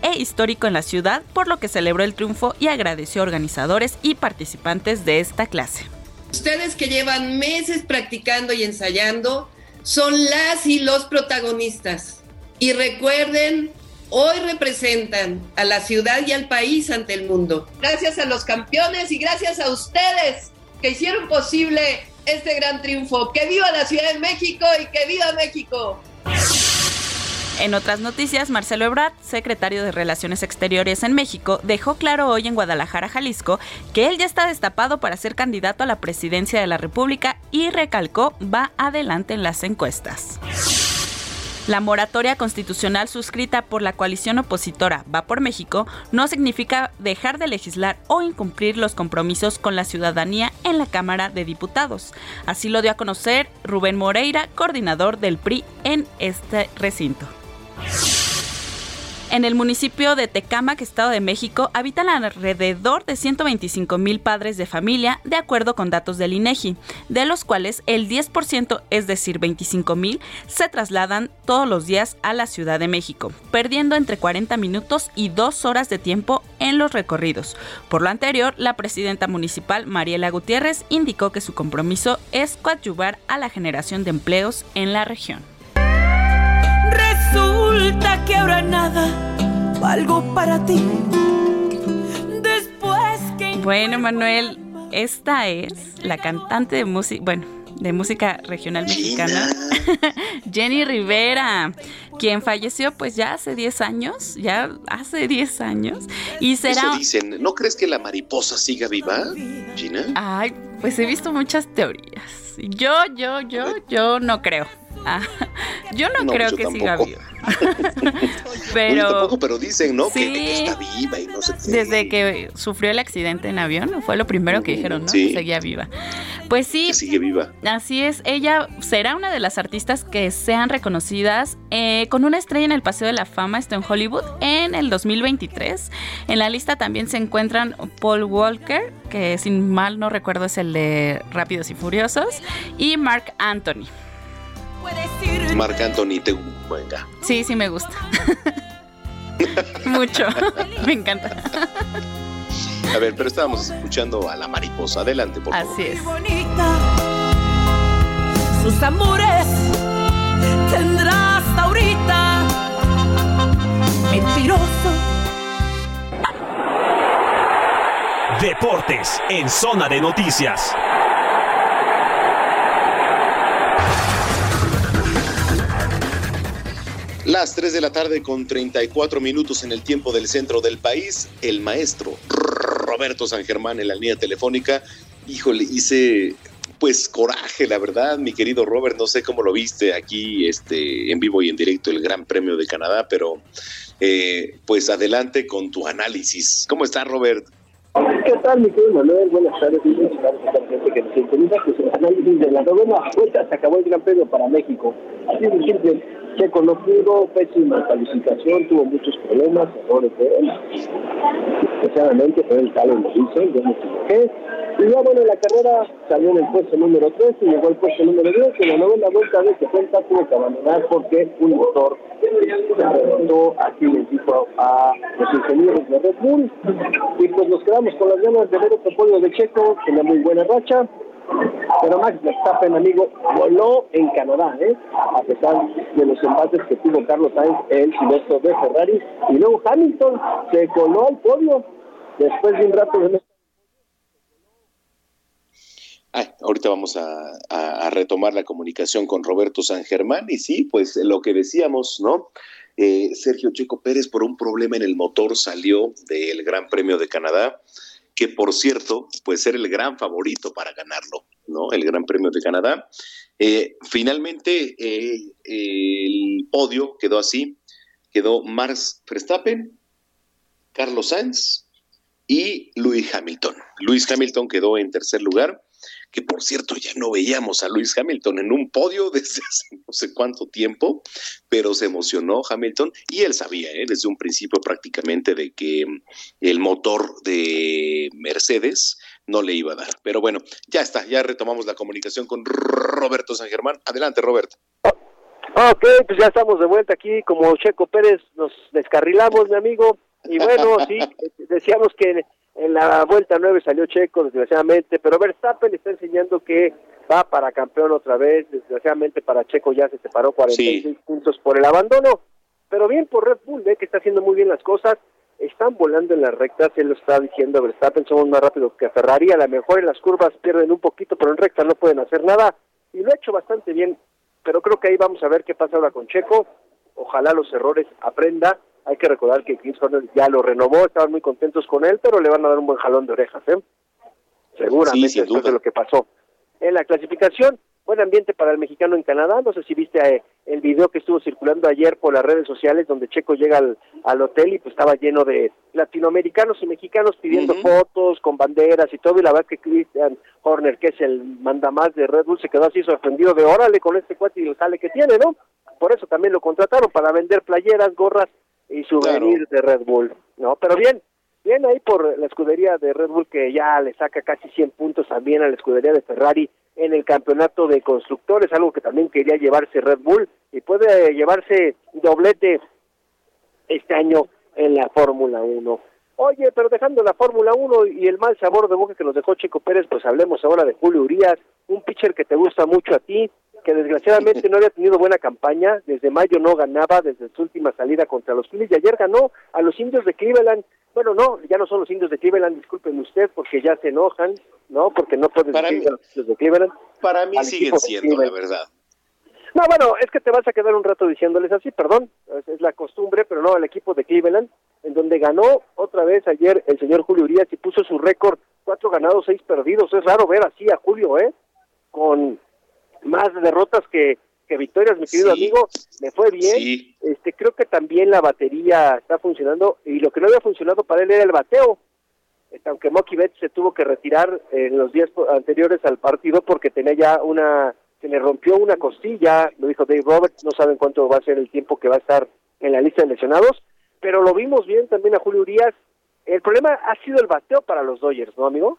e histórico en la ciudad, por lo que celebró el triunfo y agradeció a organizadores y participantes de esta clase. Ustedes que llevan meses practicando y ensayando son las y los protagonistas. Y recuerden, hoy representan a la ciudad y al país ante el mundo. Gracias a los campeones y gracias a ustedes que hicieron posible este gran triunfo. ¡Que viva la Ciudad de México y que viva México! En otras noticias, Marcelo Ebrard, secretario de Relaciones Exteriores en México, dejó claro hoy en Guadalajara, Jalisco, que él ya está destapado para ser candidato a la presidencia de la República y recalcó va adelante en las encuestas. La moratoria constitucional suscrita por la coalición opositora Va por México no significa dejar de legislar o incumplir los compromisos con la ciudadanía en la Cámara de Diputados. Así lo dio a conocer Rubén Moreira, coordinador del PRI en este recinto. En el municipio de Tecámac, Estado de México, habitan alrededor de 125 mil padres de familia, de acuerdo con datos del INEGI, de los cuales el 10%, es decir, 25 mil, se trasladan todos los días a la Ciudad de México, perdiendo entre 40 minutos y 2 horas de tiempo en los recorridos. Por lo anterior, la presidenta municipal, Mariela Gutiérrez, indicó que su compromiso es coadyuvar a la generación de empleos en la región. Resulta que ahora nada valgo para ti. Después que. Bueno, Manuel, esta es la cantante de música, bueno, de música regional mexicana, Jenny Rivera, quien falleció pues ya hace 10 años, ya hace 10 años, y será... Eso dicen, ¿no crees que la mariposa siga viva, Gina? Ay, pues he visto muchas teorías. Yo, yo, yo, yo no creo. Ah, yo no, No, creo yo que tampoco. siga viva. Pero yo tampoco, pero dicen, ¿no? Que, está viva y no sé qué. desde que sufrió el accidente en avión, fue lo primero que dijeron, ¿no? Sí. Que seguía viva. Pues sí, Que sigue viva. Así es, ella será una de las artistas que sean reconocidas eh, con una estrella en el Paseo de la Fama, esto en Hollywood, en el 2023. En la lista también se encuentran Paul Walker, que sin mal no recuerdo es el de Rápidos y Furiosos, y Mark Anthony. Marc Anthony, te venga. Sí, sí me gusta. Mucho, me encanta. A ver, pero estábamos escuchando a la mariposa. Adelante, por favor. Así es. Sus amores tendrá hasta ahorita. Mentiroso. Deportes en zona de noticias. Las 3 de la tarde con 34 minutos en el tiempo del centro del país, el maestro Roberto San Germán en la línea telefónica. Híjole, hice pues coraje, la verdad, mi querido Robert, no sé cómo lo viste aquí este, en vivo y en directo el Gran Premio de Canadá, pero eh, pues adelante con tu análisis. ¿Cómo estás, Robert? ¿Qué tal, mi querido Manuel? Buenas tardes. que nos sintoniza. Pues el análisis de la novena vuelta se acabó el Gran Premio para México. Así de simple. Checo no pudo, pésima calificación, tuvo muchos problemas, errores de él. Especialmente fue el talent lo hizo, yo me equivoqué. Y ya bueno, la carrera salió en el puesto número 3 y llegó al puesto número 10. En la novena vuelta de 70 tuvo que abandonar porque un motor se reventó, así les dijo a los ingenieros de Red Bull. Y pues nos quedamos con las ganas de ver otro podio de Checo, una muy buena racha. Pero Max Verstappen, amigo, voló en Canadá, ¿eh? A pesar de los embates que tuvo Carlos Sainz, el piloto de Ferrari. Y luego Hamilton se coló al podio después de un rato de Ay, ahorita vamos a, retomar la comunicación con Roberto San Germán y sí, pues lo que decíamos, ¿no? Eh, Sergio Checo Pérez por un problema en el motor salió del Gran Premio de Canadá, que por cierto, pues era el gran favorito para ganarlo, ¿no? El Gran Premio de Canadá. Eh, finalmente, eh, el podio quedó así, quedó Max Verstappen, Carlos Sainz y Lewis Hamilton. Lewis Hamilton quedó en tercer lugar que por cierto ya no veíamos a Lewis Hamilton en un podio desde hace no sé cuánto tiempo, pero se emocionó Hamilton y él sabía ¿eh? desde un principio prácticamente de que mm, el motor de Mercedes no le iba a dar. Pero bueno, ya está, ya retomamos la comunicación con Roberto San Germán. Adelante, Roberto. Ok, pues ya estamos de vuelta aquí, como Checo Pérez nos descarrilamos, mi amigo. Y bueno, sí, decíamos que en la vuelta 9 salió Checo, desgraciadamente, pero Verstappen está enseñando que va para campeón otra vez. Desgraciadamente para Checo ya se separó 46 puntos por el abandono. Pero bien por Red Bull, ¿eh? que está haciendo muy bien las cosas. Están volando en las rectas, él lo está diciendo Verstappen, somos más rápidos que Ferrari. A lo mejor en las curvas pierden un poquito, pero en recta no pueden hacer nada. Y lo ha hecho bastante bien pero creo que ahí vamos a ver qué pasa ahora con Checo. Ojalá los errores aprenda. Hay que recordar que Chris Horner ya lo renovó, estaban muy contentos con él, pero le van a dar un buen jalón de orejas, ¿eh? Seguramente Sí, después de lo que pasó. En la clasificación, buen ambiente para el mexicano en Canadá. No sé si viste eh, el video que estuvo circulando ayer por las redes sociales, donde Checo llega al, al hotel y pues estaba lleno de latinoamericanos y mexicanos pidiendo fotos con banderas y todo. Y la verdad que Christian Horner, que es el mandamás de Red Bull, se quedó así sorprendido de órale con este cuate y el jale que tiene, ¿no? Por eso también lo contrataron para vender playeras, gorras y souvenirs de Red Bull, ¿no? Pero bien, bien ahí por la escudería de Red Bull que ya le saca casi 100 puntos también a la escudería de Ferrari en el campeonato de constructores, algo que también quería llevarse Red Bull y puede llevarse doblete este año en la Fórmula 1. Oye, pero dejando la Fórmula 1 y el mal sabor de boca que nos dejó Checo Pérez, pues hablemos ahora de Julio Urias, un pitcher que te gusta mucho a ti, que desgraciadamente no había tenido buena campaña, desde mayo no ganaba, desde su última salida contra los Phillies, y ayer ganó a los indios de Cleveland. Bueno, no, ya no son los indios de Cleveland, disculpen usted, porque ya se enojan, ¿no? Porque no pueden decir mí- a los indios de Cleveland. Para mí siguen siendo, la verdad. No, bueno, es que te vas a quedar un rato diciéndoles así, perdón, es, es la costumbre, pero no, el equipo de Cleveland, en donde ganó otra vez ayer el señor Julio Urias y puso su récord, cuatro ganados, seis perdidos. Es raro ver así a Julio, ¿eh? Con más derrotas que, que victorias, mi querido Sí. amigo. Le fue bien. Sí. Este, creo que también la batería está funcionando y lo que no había funcionado para él era el bateo. Este, aunque Mocky Betts se tuvo que retirar en los días anteriores al partido porque tenía ya una, se le rompió una costilla, lo dijo Dave Roberts, no saben cuánto va a ser el tiempo que va a estar en la lista de lesionados, pero lo vimos bien también a Julio Urias. El problema ha sido el bateo para los Dodgers, ¿no, amigo?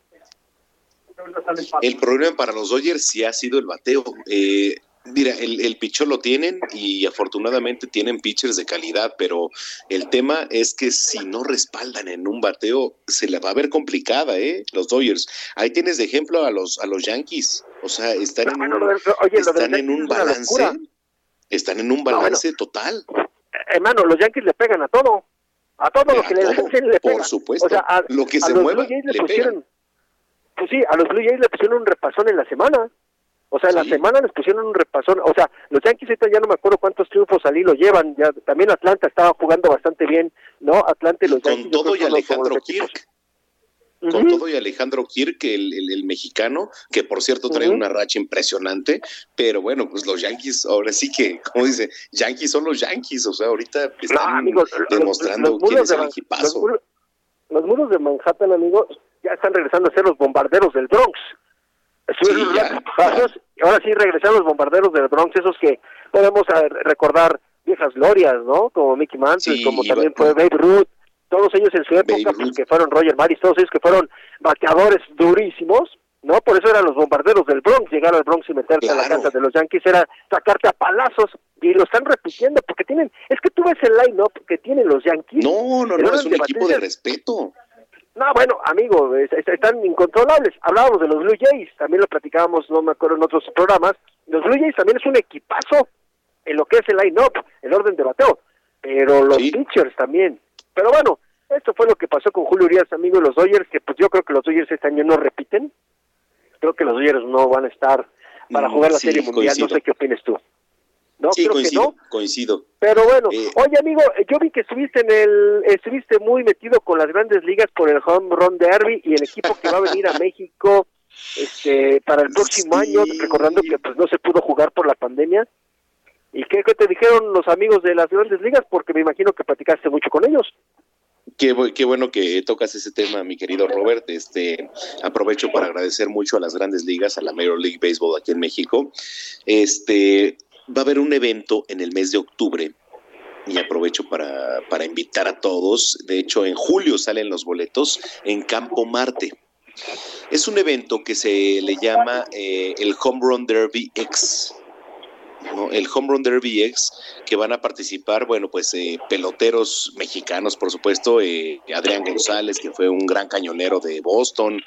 El problema para los Dodgers sí ha sido el bateo. Eh, mira, el, el pichón lo tienen y afortunadamente tienen pitchers de calidad, pero el tema es que si no respaldan en un bateo, se la va a ver complicada, ¿eh? Los Dodgers. Ahí tienes de ejemplo a los, a los Yankees. O sea, están en un, oye, están en un balance. Están en un balance total. Hermano, los Yankees le pegan a todo. A todo lo que le le pegan. Por supuesto. O sea, a, Lo que a se los mueva, Blue Jays le, le pusieron. Pues sí, a los Blue Jays le pusieron un repasón en la semana. O sea, la semana les pusieron un repasón. O sea, los Yankees ahorita ya no me acuerdo cuántos triunfos al hilo llevan. Ya, también Atlanta estaba jugando bastante bien, ¿no? Atlanta y los Con Yankees. yo todo y Alejandro. Kirk. Con todo y Alejandro Kirk, el, el- el mexicano, que por cierto trae una racha impresionante, pero bueno, pues los Yankees, ahora sí que, como dice, Yankees son los Yankees, o sea, ahorita están amigos, los- demostrando los quién es el equipazo. Los, muros- los muros de Manhattan, amigos, ya están regresando a ser los bombarderos del Bronx. Sí, ahora sí regresaron los bombarderos del Bronx, esos que podemos recordar viejas glorias, ¿no? Como Mickey Mantle, Sí, como también fue Babe Ruth, todos ellos en su época, pues, que fueron Roger Maris, todos ellos que fueron bateadores durísimos, ¿no? Por eso eran los bombarderos del Bronx, llegar al Bronx y meterse a la casa de los Yankees era sacarte a palazos, y lo están repitiendo, porque tienen, es que tú ves el line-up que tienen los Yankees. No, no, no, es un equipo de respeto. No, bueno, amigo, es- es- están incontrolables. Hablábamos de los Blue Jays, también lo platicábamos, no me acuerdo, en otros programas. Los Blue Jays también es un equipazo en lo que es el line-up, el orden de bateo, pero los pitchers también. Pero bueno, esto fue lo que pasó con Julio Urias, amigo de los Dodgers, que pues yo creo que los Dodgers este año no repiten. Creo que los Dodgers no van a estar para Mm, jugar la sí, Serie Mundial, coincido. no sé qué opinas tú. No, sí, creo que coincido, no. coincido. Pero bueno, Eh, oye amigo, yo vi que estuviste en el, estuviste muy metido con las grandes ligas por el Home Run Derby y el equipo que va a venir a México este para el próximo año, recordando que pues no se pudo jugar por la pandemia. ¿Y qué, qué te dijeron los amigos de las grandes ligas? Porque me imagino que platicaste mucho con ellos. Qué, qué bueno que tocas ese tema, mi querido Robert. Este, aprovecho para agradecer mucho a las grandes ligas, a la Major League Baseball aquí en México. Este, va a haber un evento en el mes de octubre y aprovecho para, para invitar a todos. De hecho, en julio salen los boletos en Campo Marte. Es un evento que se le llama eh, el Home Run Derby X. El Home Run Derby X, que van a participar, bueno, pues eh, peloteros mexicanos, por supuesto, eh, Adrián González, que fue un gran cañonero de Boston,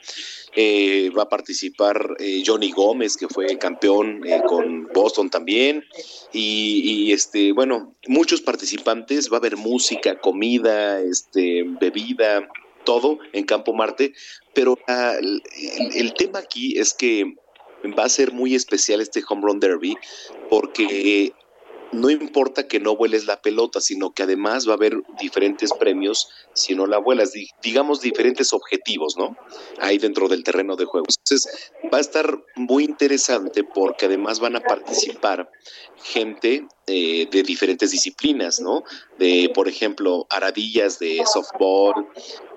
eh, va a participar Johnny Gómez, que fue campeón con Boston también, y, este, bueno, muchos participantes, va a haber música, comida, este, bebida, todo en Campo Marte, pero el tema aquí es que va a ser muy especial este Home Run Derby porque no importa que no vueles la pelota, sino que además va a haber diferentes premios si no la vuelas, di- digamos diferentes objetivos, ¿no? Ahí dentro del terreno de juego. Entonces, va a estar muy interesante porque además van a participar gente eh, de diferentes disciplinas, ¿no? De, por ejemplo, aradillas de softball,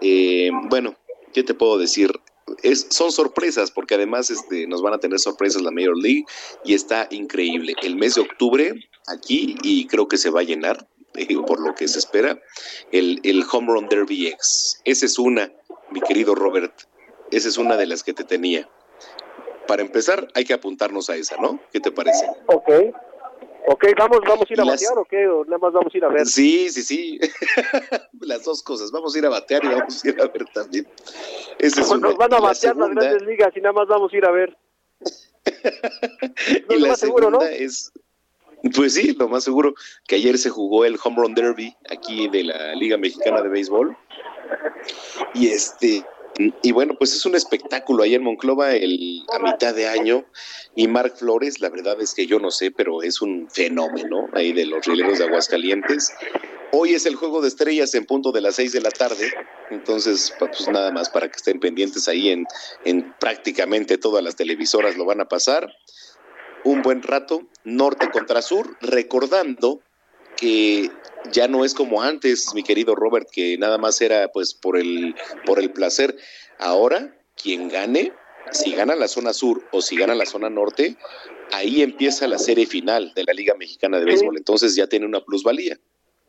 eh, bueno, ¿qué te puedo decir? Es, son sorpresas porque además este, nos van a tener sorpresas la Major League y está increíble. El mes de octubre aquí y creo que se va a llenar por lo que se espera el, el Home Run Derby X. Esa es una, mi querido Robert. Esa es una de las que te tenía. Para empezar hay que apuntarnos a esa, ¿no? ¿Qué te parece? Ok. Ok, vamos, vamos a ir a Las- batear o qué, o nada más vamos a ir a ver. Sí, sí, sí. Las dos cosas. Vamos a ir a batear y vamos a ir a ver también. Es Nos van a la batear las grandes ligas y nada más vamos a ir a ver. y la segunda es, pues sí, lo más seguro que ayer se jugó el Home Run Derby aquí de la Liga Mexicana de Béisbol. Y este, y bueno, pues es un espectáculo ahí en Monclova el, a mitad de año. Y Marc Flores, la verdad es que yo no sé, pero es un fenómeno ahí de los rieleros de Aguascalientes. Hoy es el juego de estrellas en punto de las seis de la tarde. Entonces, pues nada más para que estén pendientes ahí en, en prácticamente todas las televisoras lo van a pasar. Un buen rato, norte contra sur, recordando que ya no es como antes, mi querido Robert, que nada más era pues por el, por el placer. Ahora, quien gane, si gana la zona sur o si gana la zona norte, ahí empieza la serie final de la Liga Mexicana de Béisbol. Entonces ya tiene una plusvalía,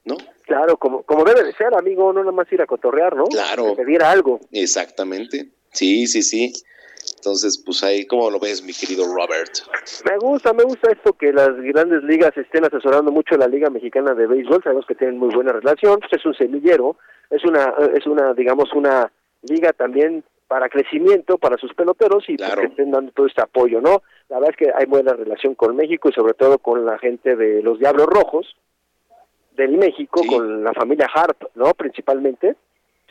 ¿no? Claro, como, como debe de ser, amigo, no nada más ir a cotorrear, ¿no? Claro. Que diera algo. Exactamente. Sí, sí, sí. Entonces, pues ahí, ¿cómo lo ves, mi querido Robert? Me gusta, me gusta esto que las grandes ligas estén asesorando mucho a la Liga Mexicana de Béisbol. Sabemos que tienen muy buena relación. Pues es un semillero, es una, es una, digamos, una liga también para crecimiento para sus peloteros y pues, que estén dando todo este apoyo, ¿no? La verdad es que hay buena relación con México y sobre todo con la gente de los Diablos Rojos del México, con la familia Harp, ¿no? Principalmente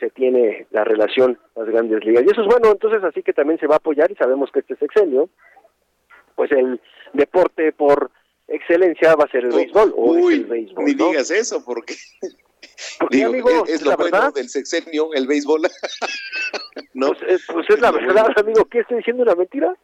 se tiene la relación las grandes ligas. Y eso es bueno, entonces así que también se va a apoyar y sabemos que este sexenio, pues el deporte por excelencia va a ser el béisbol o es el béisbol. Ni digas eso porque Porque, amigo, es, lo bueno verdad? del sexenio, el béisbol. no, Pues, es, pues es la verdad, amigo. ¿Qué estoy diciendo una mentira?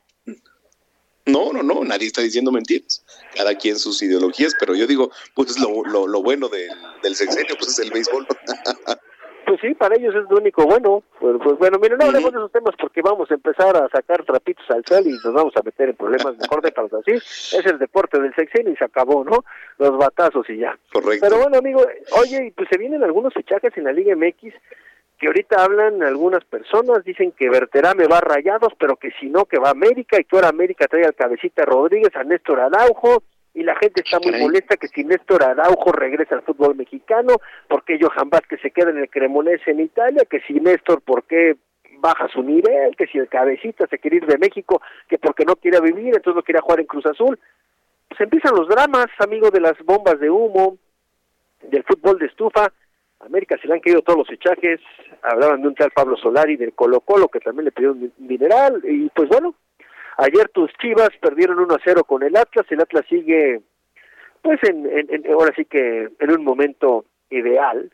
no, no, no, nadie está diciendo mentiras. Cada quien sus ideologías, pero yo digo, pues lo, lo, lo bueno del, del sexenio, pues es el béisbol. Pues sí, para ellos es lo único bueno. Pues, pues bueno, miren, no hablemos de esos temas porque vamos a empezar a sacar trapitos al sol y nos vamos a meter en problemas. Mejor déjalos así. Es el deporte del sexenio y se acabó, ¿no? Los batazos y ya. Correcto. Pero bueno, amigo, oye, y pues se vienen algunos fichajes en la Liga MX que ahorita hablan algunas personas, dicen que Berterame va a Rayados, pero que si no, que va a América, y que ahora América trae al Cabecita Rodríguez, a Néstor Araujo, y la gente está muy molesta que si Néstor Araujo regresa al fútbol mexicano, porque Johan Vázquez se queda en el Cremonese en Italia, que si Néstor, ¿por qué baja su nivel? Que si el Cabecita se quiere ir de México, que porque no quiere vivir, entonces no quiere jugar en Cruz Azul. Pues empiezan los dramas, amigo de las bombas de humo, del fútbol de estufa. América se le han caído todos los fichajes, hablaban de un tal Pablo Solari del Colo Colo que también le pidió un mineral y pues bueno, ayer tus Chivas perdieron 1 a 0 con el Atlas, el Atlas sigue pues en, ahora sí que en un momento ideal,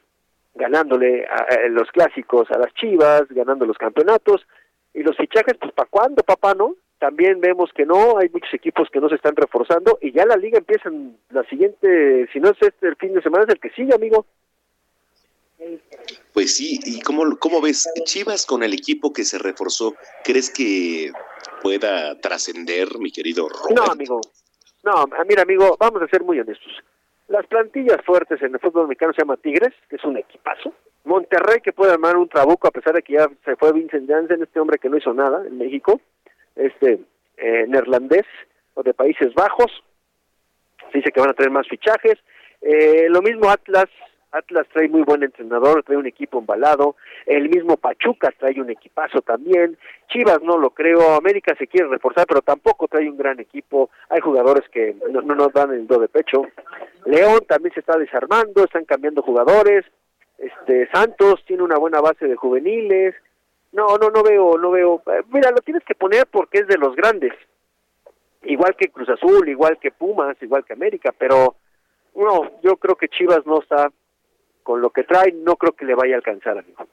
ganándole a los clásicos a las Chivas, ganando los campeonatos y los fichajes pues para cuándo, papá, ¿no? También vemos que no, hay muchos equipos que no se están reforzando y ya la liga empieza en la siguiente, si no es este el fin de semana, es el que sigue, amigo. Pues sí, ¿y cómo, cómo ves? Chivas con el equipo que se reforzó, ¿crees que pueda trascender, mi querido Robert? No, amigo. No, ah, mira, amigo, vamos a ser muy honestos. Las plantillas fuertes en el fútbol mexicano se llama Tigres, que es un equipazo. Monterrey, que puede armar un trabuco, a pesar de que ya se fue Vincent Janssen, este hombre que no hizo nada en México, este eh, neerlandés o de Países Bajos. Se dice que van a traer más fichajes. Eh, lo mismo Atlas. Atlas trae muy buen entrenador, trae un equipo embalado. El mismo Pachuca trae un equipazo también. Chivas no lo creo. América se quiere reforzar, pero tampoco trae un gran equipo. Hay jugadores que no, no nos dan el do de pecho. León también se está desarmando, están cambiando jugadores. Este Santos tiene una buena base de juveniles. No, no, no veo, no veo. Eh, Mira, lo tienes que poner porque es de los grandes. Igual que Cruz Azul, igual que Pumas, igual que América, pero no, yo creo que Chivas no está con lo que trae, no creo que le vaya a alcanzar, amigo.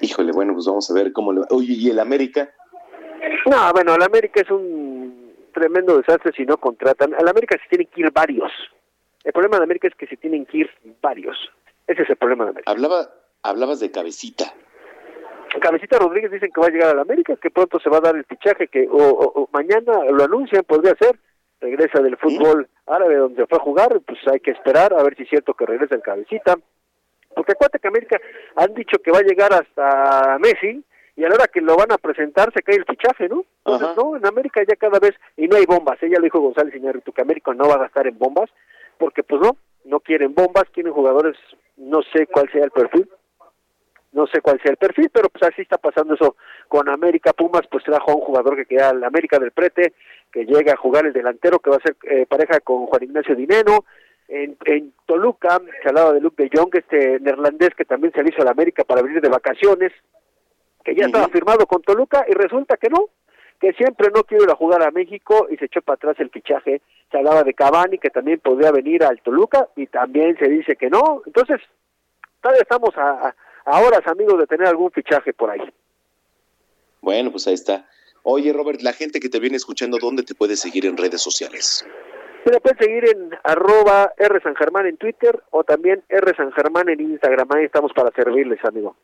Híjole, bueno, pues vamos a ver cómo le va. Oye, ¿y el América? No, bueno, el América es un tremendo desastre si no contratan. Al América se tienen que ir varios. El problema de América es que se tienen que ir varios. Ese es el problema de América. Hablaba, hablabas de cabecita. Cabecita Rodríguez dicen que va a llegar al América, que pronto se va a dar el fichaje, que o, o- o mañana lo anuncian, podría ser. Regresa del fútbol árabe donde fue a jugar, pues hay que esperar a ver si es cierto que regresa el Cabecita. Porque acuérdate que América han dicho que va a llegar hasta Messi y a la hora que lo van a presentar se cae el fichaje, ¿no? Entonces, no, en América ya cada vez, y no hay bombas, ella lo dijo González Iñárritu, que América no va a gastar en bombas, porque pues no, no quieren bombas, quieren jugadores, no sé cuál sea el perfil, no sé cuál sea el perfil, pero pues así está pasando eso con América. Pumas pues trajo a un jugador que queda la América del Prete, que llega a jugar el delantero, que va a ser eh, pareja con Juan Ignacio Dineno. En, en Toluca se hablaba de Luke de Jong, este neerlandés que también se hizo a la América para venir de vacaciones, que ya estaba firmado con Toluca y resulta que no, que siempre no quiero ir a jugar a México y se echó para atrás el fichaje. Se hablaba de Cavani, que también podría venir al Toluca y también se dice que no. Entonces, todavía estamos a, a horas, amigos, de tener algún fichaje por ahí. Bueno, pues ahí está. Oye, Robert, la gente que te viene escuchando, ¿dónde te puede seguir en redes sociales? Me pueden seguir en arroba R San Germán en Twitter o también R San Germán en Instagram. Ahí estamos para servirles, amigo.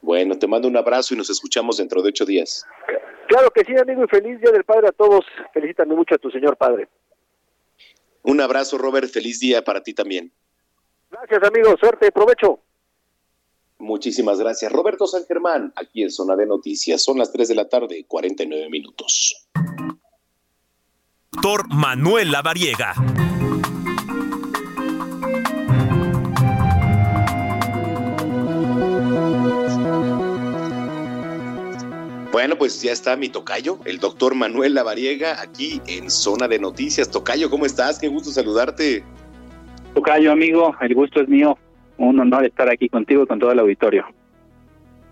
Bueno, te mando un abrazo y nos escuchamos dentro de ocho días. Claro que sí, amigo, y feliz Día del Padre a todos. Felicítame mucho a tu señor padre. Un abrazo, Robert. Feliz día para ti también. Gracias, amigo. Suerte, provecho. Muchísimas gracias. Roberto San Germán, aquí en Zona de Noticias. Son las 3 de la tarde, 49 minutos. Doctor Manuel Lavariega. Bueno, pues ya está mi tocayo, el doctor Manuel Lavariega, aquí en Zona de Noticias. Tocayo, ¿cómo estás? Qué gusto saludarte. Tocayo, amigo, el gusto es mío. Un honor estar aquí contigo y con todo el auditorio.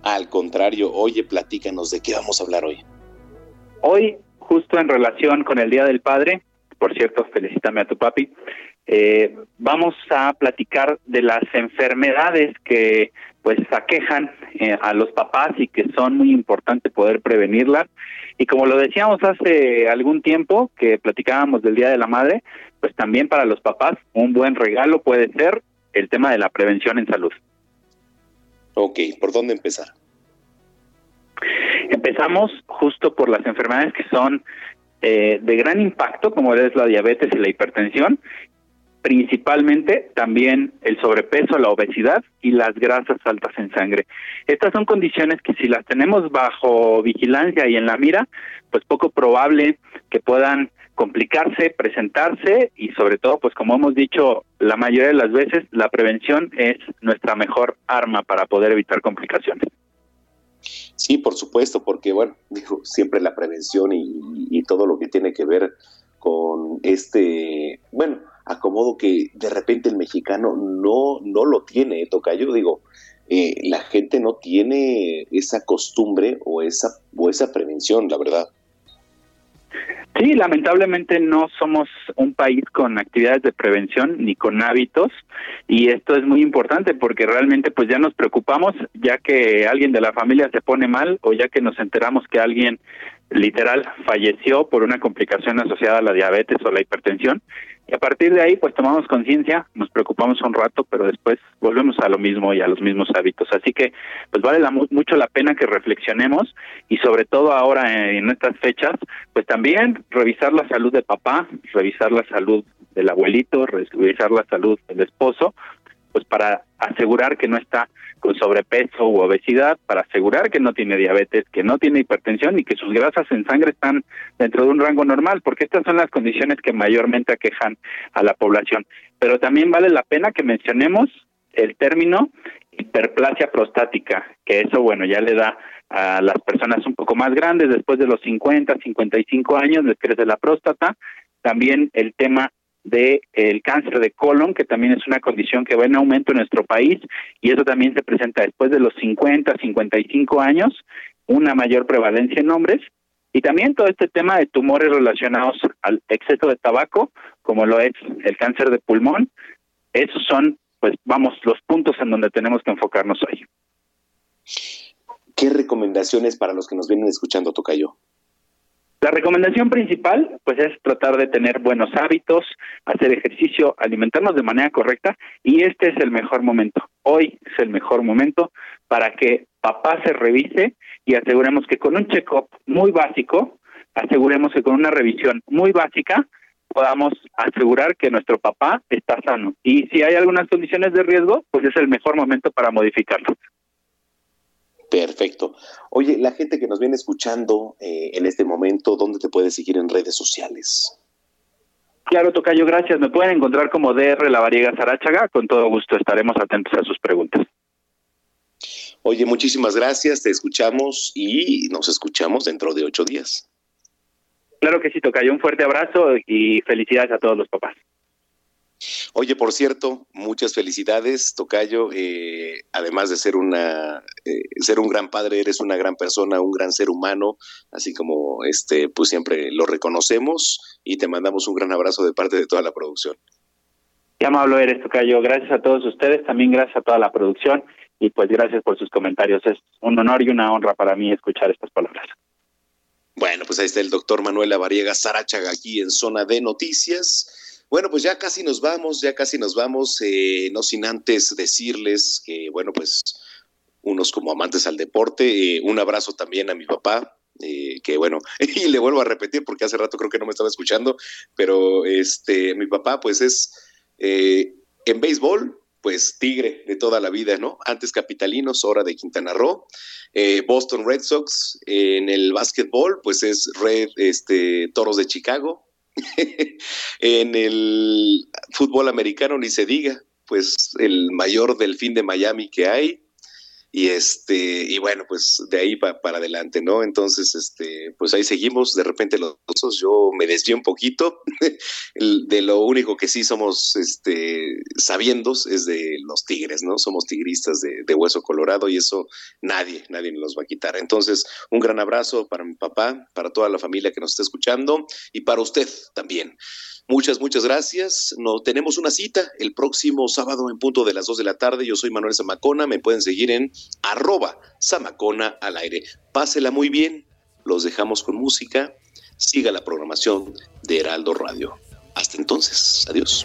Al contrario, oye, platícanos de qué vamos a hablar hoy. Hoy, justo en relación con el Día del Padre, por cierto, felicítame a tu papi, eh, vamos a platicar de las enfermedades que pues aquejan eh, a los papás y que son muy importantes poder prevenirlas. Y como lo decíamos hace algún tiempo que platicábamos del Día de la Madre, pues también para los papás un buen regalo puede ser el tema de la prevención en salud. Ok, ¿por dónde empezar? Empezamos justo por las enfermedades que son eh, de gran impacto, como es la diabetes y la hipertensión, principalmente también el sobrepeso, la obesidad y las grasas altas en sangre. Estas son condiciones que si las tenemos bajo vigilancia y en la mira, pues poco probable que puedan complicarse, presentarse y sobre todo, pues como hemos dicho la mayoría de las veces, la prevención es nuestra mejor arma para poder evitar complicaciones. Sí, por supuesto, porque bueno, digo, siempre la prevención y, todo lo que tiene que ver con este, bueno, acomodo que de repente el mexicano no, no lo tiene, Tocayo, digo, eh, la gente no tiene esa costumbre o esa, o esa prevención, la verdad. Sí, lamentablemente no somos un país con actividades de prevención ni con hábitos y esto es muy importante porque realmente pues ya nos preocupamos ya que alguien de la familia se pone mal o ya que nos enteramos que alguien literal falleció por una complicación asociada a la diabetes o la hipertensión y a partir de ahí, pues tomamos conciencia, nos preocupamos un rato, pero después volvemos a lo mismo y a los mismos hábitos. Así que, pues vale la, mucho la pena que reflexionemos y sobre todo ahora en estas fechas, pues también revisar la salud de papá, revisar la salud del abuelito, revisar la salud del esposo, pues para asegurar que no está con sobrepeso u obesidad, para asegurar que no tiene diabetes, que no tiene hipertensión y que sus grasas en sangre están dentro de un rango normal, porque estas son las condiciones que mayormente aquejan a la población. Pero también vale la pena que mencionemos el término hiperplasia prostática, que eso, bueno, ya le da a las personas un poco más grandes, después de los 50, 55 años, les crece la próstata. También el tema de el cáncer de colon, que también es una condición que va en aumento en nuestro país y eso también se presenta después de los 50, 55 años, una mayor prevalencia en hombres y también todo este tema de tumores relacionados al exceso de tabaco, como lo es el cáncer de pulmón, esos son, pues vamos, los puntos en donde tenemos que enfocarnos hoy. ¿Qué recomendaciones para los que nos vienen escuchando, Tocayo? La recomendación principal, pues, es tratar de tener buenos hábitos, hacer ejercicio, alimentarnos de manera correcta y este es el mejor momento. Hoy es el mejor momento para que papá se revise y aseguremos que con un check-up muy básico, aseguremos que con una revisión muy básica podamos asegurar que nuestro papá está sano. Y si hay algunas condiciones de riesgo, pues es el mejor momento para modificarlo. Perfecto. Oye, la gente que nos viene escuchando eh, en este momento, ¿dónde te puedes seguir en redes sociales? Claro, Tocayo, gracias. Me pueden encontrar como DR La Variega Sarachaga. Con todo gusto estaremos atentos a sus preguntas. Oye, muchísimas gracias, te escuchamos y nos escuchamos dentro de ocho días. Claro que sí, Tocayo, un fuerte abrazo y felicidades a todos los papás. Oye, por cierto, muchas felicidades, Tocayo. Eh, además de ser una eh, ser un gran padre, eres una gran persona, un gran ser humano, así como este, pues siempre lo reconocemos y te mandamos un gran abrazo de parte de toda la producción. Qué amable eres, Tocayo. Gracias a todos ustedes, también gracias a toda la producción y pues gracias por sus comentarios. Es un honor y una honra para mí escuchar estas palabras. Bueno, pues ahí está el doctor Manuel Avariega Sarachaga aquí en Zona de Noticias. Bueno, pues ya casi nos vamos, ya casi nos vamos, eh, no sin antes decirles que, bueno, pues unos como amantes al deporte, eh, un abrazo también a mi papá, eh, que bueno, y le vuelvo a repetir porque hace rato creo que no me estaba escuchando, pero este, mi papá pues es en béisbol, pues Tigre de toda la vida, ¿no? Antes Capitalinos, ahora de Quintana Roo, Boston Red Sox, en el básquetbol, pues es Red, este, Toros de Chicago, en el fútbol americano ni se diga, pues el mayor delfín de Miami que hay, y este y bueno pues de ahí para adelante no entonces este pues ahí seguimos de repente los osos yo me desvío un poquito de lo único que sí somos este sabiendos es de los tigres no somos tigristas de hueso colorado y eso nadie nadie nos va a quitar. Entonces un gran abrazo para mi papá para toda la familia que nos está escuchando y para usted también Muchas, muchas gracias. Nos tenemos una cita el próximo sábado en punto de las 2 de la tarde. Yo soy Manuel Zamacona. Me pueden seguir en arroba Zamacona al aire. Pásela muy bien. Los dejamos con música. Siga la programación de Heraldo Radio. Hasta entonces. Adiós.